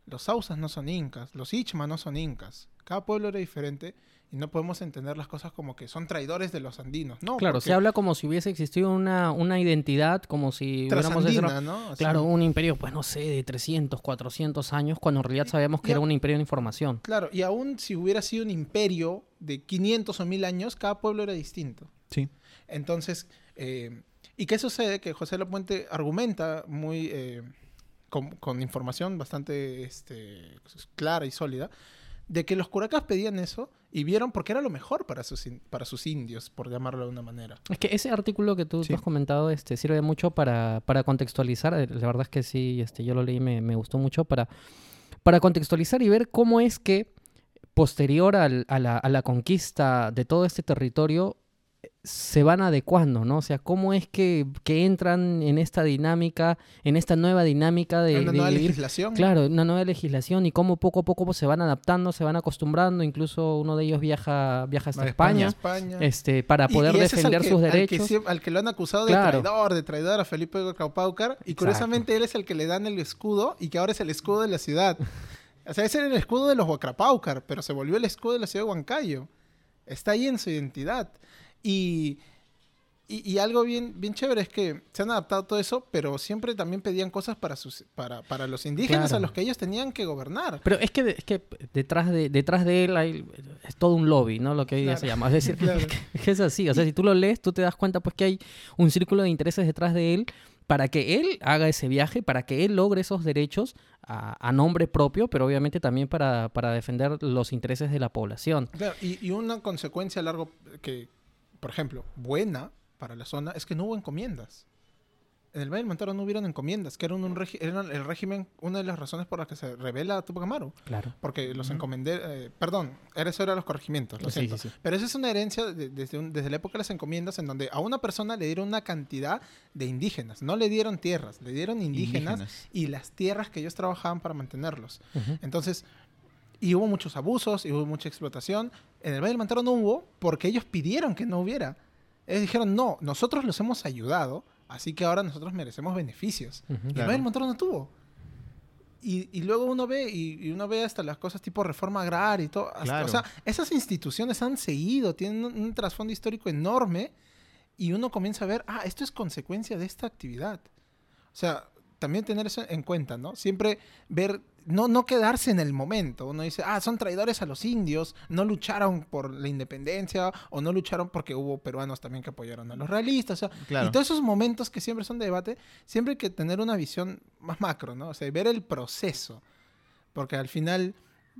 los sausas no son incas, los ichma no son incas. Cada pueblo era diferente y no podemos entender las cosas como que son traidores de los andinos. No, claro, se habla como si hubiese existido una, una identidad, como si hubiéramos ¿no? claro, un imperio, pues no sé, de 300, 400 años, cuando en realidad sabemos que era un imperio de información. Claro, y aún si hubiera sido un imperio de 500 o 1000 años, cada pueblo era distinto. Sí. Entonces, eh, ¿y qué sucede? Que José Puente argumenta muy... Eh, con, con, información bastante este, clara y sólida, de que los curacas pedían eso y vieron porque era lo mejor para sus, para sus indios, por llamarlo de una manera. Es que ese artículo que tú, has comentado este, sirve mucho para, para, contextualizar, eh, la verdad es que sí, este, yo lo leí y me, me, gustó mucho, para, para contextualizar y ver cómo es que posterior al, a, la, a la conquista de todo este territorio, se van adecuando, ¿no? O sea, cómo es que, entran en esta dinámica, en esta nueva dinámica de... Una nueva legislación. Claro, una nueva legislación y cómo poco a poco se van adaptando, se van acostumbrando, incluso uno de ellos viaja, viaja hasta España, este, para poder defender sus derechos. Al que, lo han acusado de traidor, de traidor a Felipe Caupaucar, y curiosamente él es el que le dan el escudo y que ahora es el escudo de la ciudad. o sea, ese era el escudo de los Huacrapaucar, pero se volvió el escudo de la ciudad de Huancayo. Está ahí en su identidad. Y, y, algo bien, bien chévere es que se han adaptado todo eso, pero siempre también pedían cosas para sus, para, para los indígenas a los que ellos tenían que gobernar. Pero es que, es que detrás de, detrás de él hay, es todo un lobby, ¿no? Lo que hoy día se llama. Es decir, que, es así. O sea, si tú lo lees, tú te das cuenta pues que hay un círculo de intereses detrás de él para que él haga ese viaje, para que él logre esos derechos a, nombre propio, pero obviamente también para, para, defender los intereses de la población. Claro, y, y una consecuencia a largo que, por ejemplo, buena para la zona es que no hubo encomiendas. en el Valle del Mantaro no hubieron encomiendas, que eran, un eran el régimen, una de las razones por las que se revela Tupac Amaru. Claro. Porque los encomendé, eh, perdón, eso era los corregimientos, lo Sí, siento. sí, sí. Pero esa es una herencia de- desde, un- desde la época de las encomiendas en donde a una persona le dieron una cantidad de indígenas. No le dieron tierras, le dieron indígenas, Indígenas. y las tierras que ellos trabajaban para mantenerlos. Entonces, y hubo muchos abusos, y hubo mucha explotación. En el Valle del Mantaro no hubo porque ellos pidieron que no hubiera. Ellos dijeron, no, nosotros los hemos ayudado, así que ahora nosotros merecemos beneficios. Y el. Valle del Mantaro no tuvo. Y, y luego uno ve, y, y uno ve hasta las cosas tipo reforma agraria y todo. hasta- Claro. O sea, esas instituciones han seguido, tienen un, un trasfondo histórico enorme, y uno comienza a ver, ah, esto es consecuencia de esta actividad. O sea, también tener eso en cuenta, ¿no? Siempre ver, no, no quedarse en el momento. Uno dice, ah, son traidores a los indios, no lucharon por la independencia o no lucharon porque hubo peruanos también que apoyaron a los realistas. O sea, Claro. y todos esos momentos que siempre son de debate, siempre hay que tener una visión más macro, ¿no? O sea, ver el proceso. Porque al final,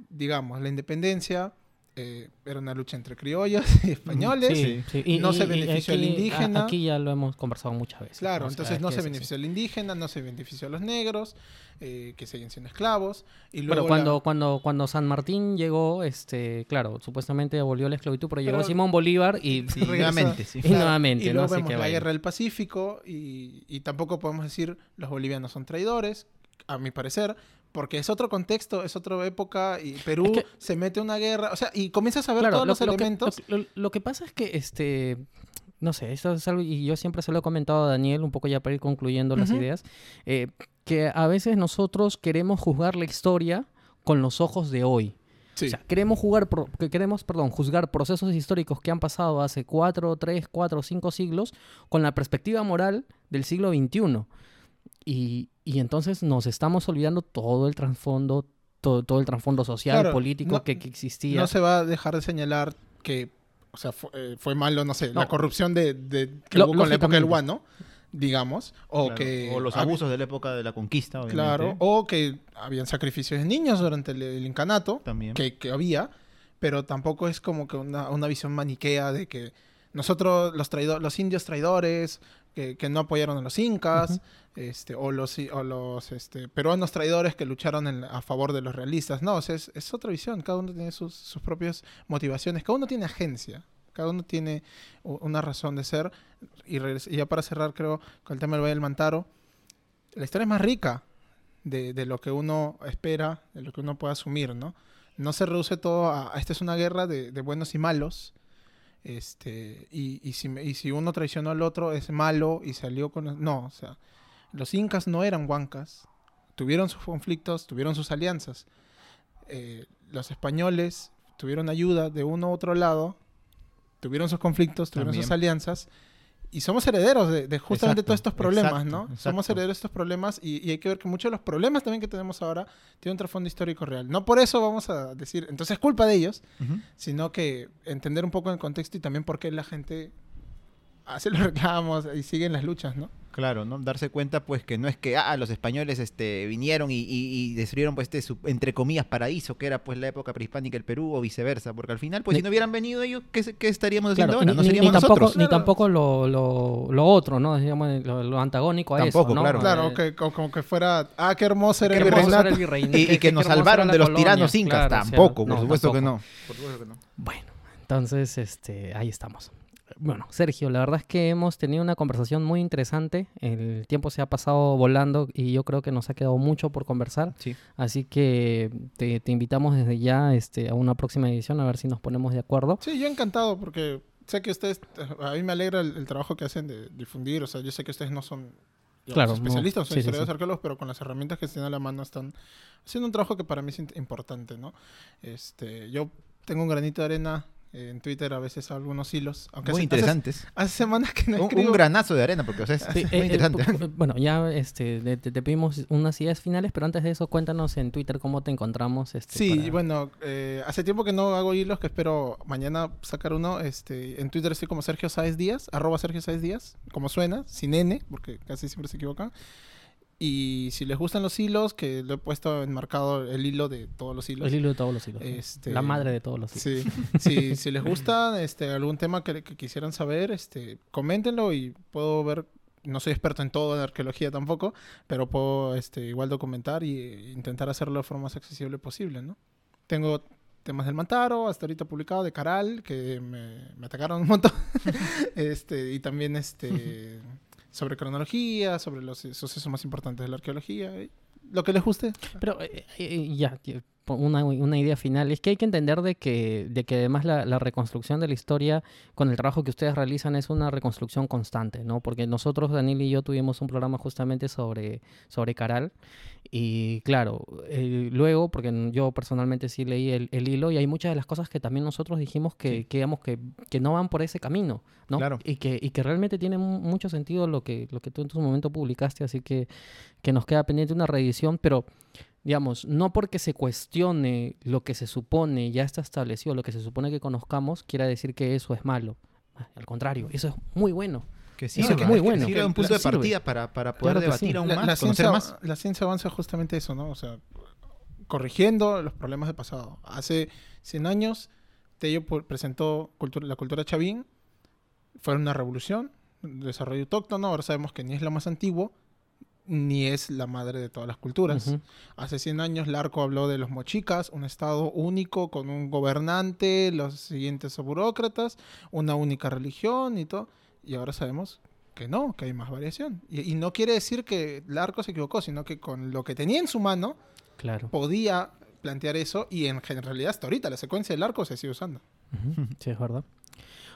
digamos, la independencia eh, era una lucha entre criollos y españoles. Sí, sí. Y- No y- se y benefició al aquí- indígena. Aquí ya lo hemos conversado muchas veces. Claro, O sea, entonces es no se benefició al indígena, no se benefició a los negros, eh, que siguen siendo esclavos. Y luego Pero la- cuando, cuando, cuando San Martín llegó, este, claro, supuestamente abolió la esclavitud, pero, llegó Simón Bolívar y, Sí, regresa- nuevamente, sí. y nuevamente, y ¿no? luego Así vemos que la guerra del Pacífico y, y tampoco podemos decir los bolivianos son traidores, a mi parecer, porque es otro contexto, es otra época y Perú Es que- se mete una guerra, o sea, y comienzas a ver Claro, todos lo, los lo que, elementos. lo- lo- lo que pasa es que, este, no sé, esto es algo, y yo siempre se lo he comentado a Daniel, un poco ya para ir concluyendo las Ujú. ideas, eh, que a veces nosotros queremos juzgar la historia con los ojos de hoy. Sí. O sea, queremos jugar, pro- que queremos, perdón, juzgar procesos históricos que han pasado hace cuatro, tres, cuatro, cinco siglos con la perspectiva moral del siglo XXI. Y, y entonces nos estamos olvidando todo el trasfondo, todo, todo el trasfondo social, Claro, político no- que, que existía. no se va a dejar de señalar que, o sea, fue, eh, fue malo, no sé, No. la corrupción de, de que Lo- hubo con la época del lógicamente. guano, digamos, o Claro, que o los abusos de la época de la conquista, obviamente. Claro, o que habían sacrificios de niños durante el, el incanato, También. que, que había, pero tampoco es como que una, una visión maniquea de que nosotros, los, traido- los indios traidores, que, que no apoyaron a los incas, este, o los, o los este, peruanos traidores que lucharon en- a favor de los realistas. No, o sea, es, es otra visión, cada uno tiene sus, sus propias motivaciones, cada uno tiene agencia. Cada uno tiene una razón de ser. Y, ya para cerrar, creo, con el tema del Valle del Mantaro, la historia es más rica de, de lo que uno espera, de lo que uno puede asumir, ¿no? No se reduce todo a, a esta es una guerra de, de buenos y malos. Este, y, y, si, y si uno traicionó al otro es malo y salió con... No, o sea, los incas no eran huancas. Tuvieron sus conflictos, tuvieron sus alianzas. Eh, los españoles tuvieron ayuda de uno u otro lado, tuvieron sus conflictos, tuvieron sus alianzas. Y somos herederos de, de justamente Exacto, todos estos problemas, exacto, ¿no? exacto. Somos herederos de estos problemas y, y hay que ver que muchos de los problemas también que tenemos ahora tienen un trasfondo histórico real. No por eso vamos a decir, entonces es culpa de ellos, sino que entender un poco el contexto y también por qué la gente hace los reclamos y siguen las luchas, ¿no? Claro, ¿no? Darse cuenta, pues, que no es que, ah, los españoles este, vinieron y, y- y destruyeron, pues, este, su, entre comillas, paraíso, que era, pues, la época prehispánica del Perú, o viceversa, porque al final, pues, Ni- si no hubieran venido ellos, ¿qué, qué estaríamos haciendo Claro, ahora? ni, No ni- seríamos ni tampoco, nosotros. ni tampoco lo, lo, lo otro, ¿no? Digamos, lo, lo antagónico a Tampoco, eso, ¿no? claro. Claro, Eh, que, co- como que fuera, ah, qué hermoso era qué el hermoso era virreinato. el virreinato, Y, que nos salvaron de los colonia. tiranos incas, Claro, tampoco, por no, supuesto que tampoco. no. Por supuesto que no. Bueno, entonces, este, ahí estamos. Bueno, Sergio, la verdad es que hemos tenido una conversación muy interesante. El tiempo se ha pasado volando y yo creo que nos ha quedado mucho por conversar. Sí. Así que te, te invitamos desde ya este, a una próxima edición a ver si nos ponemos de acuerdo. Sí, yo encantado porque sé que ustedes, a mí me alegra el, el trabajo que hacen de difundir, o sea, yo sé que ustedes no son Claro, no. especialistas, son Sí, sí, historiadores sí. arqueólogos, pero con las herramientas que tienen a la mano están haciendo un trabajo que para mí es importante, ¿no? Este, yo tengo un granito de arena en Twitter, a veces algunos hilos, aunque Muy hace, interesantes. Hace, hace semanas que no Un, escribo. un granazo de arena, porque, o sea, es, Sí, es eh, muy eh, interesante. pu- bueno, ya este, te, te- te pedimos unas ideas finales, pero antes de eso, cuéntanos en Twitter cómo te encontramos. Este, Sí, para- bueno, eh, hace tiempo que no hago hilos, que espero mañana sacar uno. Este, en Twitter estoy como Sergio Sáez Díaz, arroba Sergio Sáez Díaz, como suena, sin N, porque casi siempre se equivocan. Y si les gustan los hilos, que lo he puesto enmarcado el hilo de todos los hilos. El hilo de todos los hilos. Este, La madre de todos los hilos. Sí, sí, si les gusta este, algún tema que, que quisieran saber, este, coméntenlo y puedo ver no soy experto en todo en arqueología tampoco, pero puedo este, igual documentar e intentar hacerlo de forma más accesible posible, ¿no? Tengo temas del Mantaro, hasta ahorita publicado, de Caral, que me, me atacaron un montón, este, y también este, sobre cronología, sobre los sucesos más importantes de la arqueología, lo que les guste. Pero eh, eh, una, una, idea final, es que hay que entender de que, de que además la, la, reconstrucción de la historia con el trabajo que ustedes realizan es una reconstrucción constante, ¿no? Porque nosotros, Daniel y yo, tuvimos un programa justamente sobre, sobre Caral y claro, eh, luego, porque yo personalmente sí leí el, el, hilo y hay muchas de las cosas que también nosotros dijimos que, que, digamos, que, que no van por ese camino, ¿no? Claro. Y, que, y que realmente tiene mucho sentido lo que, lo que tú en tu momento publicaste, así que, que nos queda pendiente una reedición, pero digamos, no porque se cuestione lo que se supone ya está establecido, lo que se supone que conozcamos, quiera decir que eso es malo. Al contrario, eso es muy bueno. Que sí, es muy bueno. Sirve un punto de partida para, para poder claro debatir sí. aún la, más, la conocer ciencia, más. La ciencia avanza justamente eso, ¿no? O sea, corrigiendo los problemas del pasado. Hace 100 años, Tello presentó cultura, la cultura chavín, fue una revolución, desarrollo autóctono, ahora sabemos que ni es lo más antiguo, ni es la madre de todas las culturas. Uh -huh. Hace 100 años Larco habló de los mochicas, un estado único con un gobernante, los siguientes burócratas, una única religión y todo. Y ahora sabemos que no, que hay más variación. Y, y, no quiere decir que Larco se equivocó, sino que con lo que tenía en su mano, claro. podía plantear eso y en realidad hasta ahorita la secuencia del arco se sigue usando. Uh -huh. Sí, es verdad.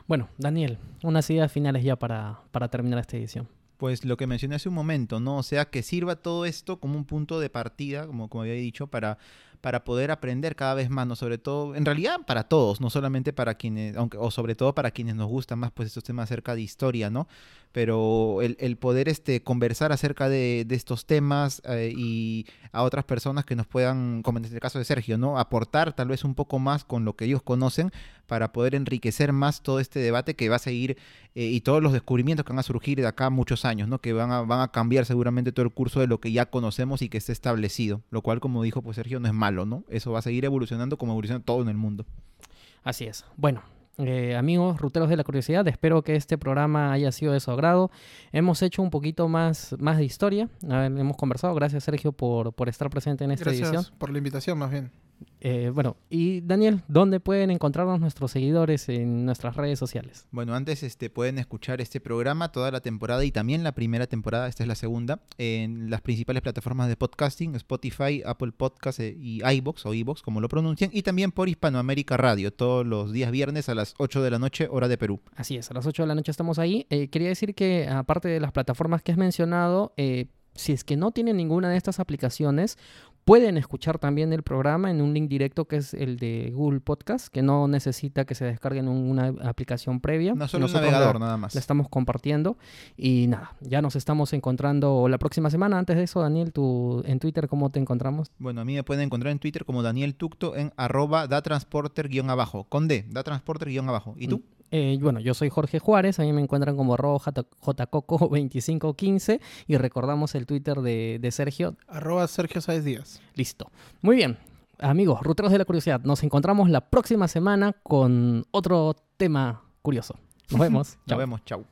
Bueno, Daniel, unas ideas finales ya para, para terminar esta edición pues lo que mencioné hace un momento, ¿no? O sea, que sirva todo esto como un punto de partida, como, como había dicho, para, para poder aprender cada vez más, ¿no? Sobre todo, en realidad para todos, no solamente para quienes, aunque, o sobre todo para quienes nos gustan más, pues estos temas acerca de historia, ¿no? Pero el, el poder este, conversar acerca de, de estos temas eh, y a otras personas que nos puedan, como en este caso de Sergio, ¿no? Aportar tal vez un poco más con lo que ellos conocen para poder enriquecer más todo este debate que va a seguir eh, y todos los descubrimientos que van a surgir de acá muchos años, ¿no? Que van a, van a cambiar seguramente todo el curso de lo que ya conocemos y que esté establecido, lo cual, como dijo pues Sergio, no es malo, ¿no? Eso va a seguir evolucionando como evoluciona todo en el mundo. Así es. Bueno, eh, amigos ruteros de la curiosidad, espero que este programa haya sido de su agrado. Hemos hecho un poquito más, más de historia, ver, hemos conversado. Gracias, Sergio, por, por estar presente en esta Gracias edición. por la invitación, más bien. Eh, bueno, y Daniel, ¿dónde pueden encontrarnos nuestros seguidores en nuestras redes sociales? Bueno, antes este, pueden escuchar este programa toda la temporada y también la primera temporada, esta es la segunda, en las principales plataformas de podcasting, Spotify, Apple Podcasts eh, y iBox o iBox, como lo pronuncian, y también por Hispanoamérica Radio, todos los días viernes a las 8 de la noche, hora de Perú. Así es, a las 8 de la noche estamos ahí. Eh, quería decir que aparte de las plataformas que has mencionado, eh, si es que no tienen ninguna de estas aplicaciones, Pueden escuchar también el programa en un link directo que es el de Google Podcast, que no necesita que se descarguen una aplicación previa. No solo un navegador, la, nada más. La estamos compartiendo. Y nada, ya nos estamos encontrando la próxima semana. Antes de eso, Daniel, tú, en Twitter, ¿cómo te encontramos? Bueno, a mí me pueden encontrar en Twitter como Daniel Tucto en arroba datransporter-abajo, con D, datransporter-abajo. ¿Y tú? Eh, bueno, yo soy Jorge Juárez, a mí me encuentran como arroba jcoco2515 y recordamos el Twitter de, de Sergio. Arroba Sergio Sáez Díaz. Listo. Muy bien. Amigos, ruteros de la curiosidad, nos encontramos la próxima semana con otro tema curioso. Nos vemos. Nos vemos. Chau.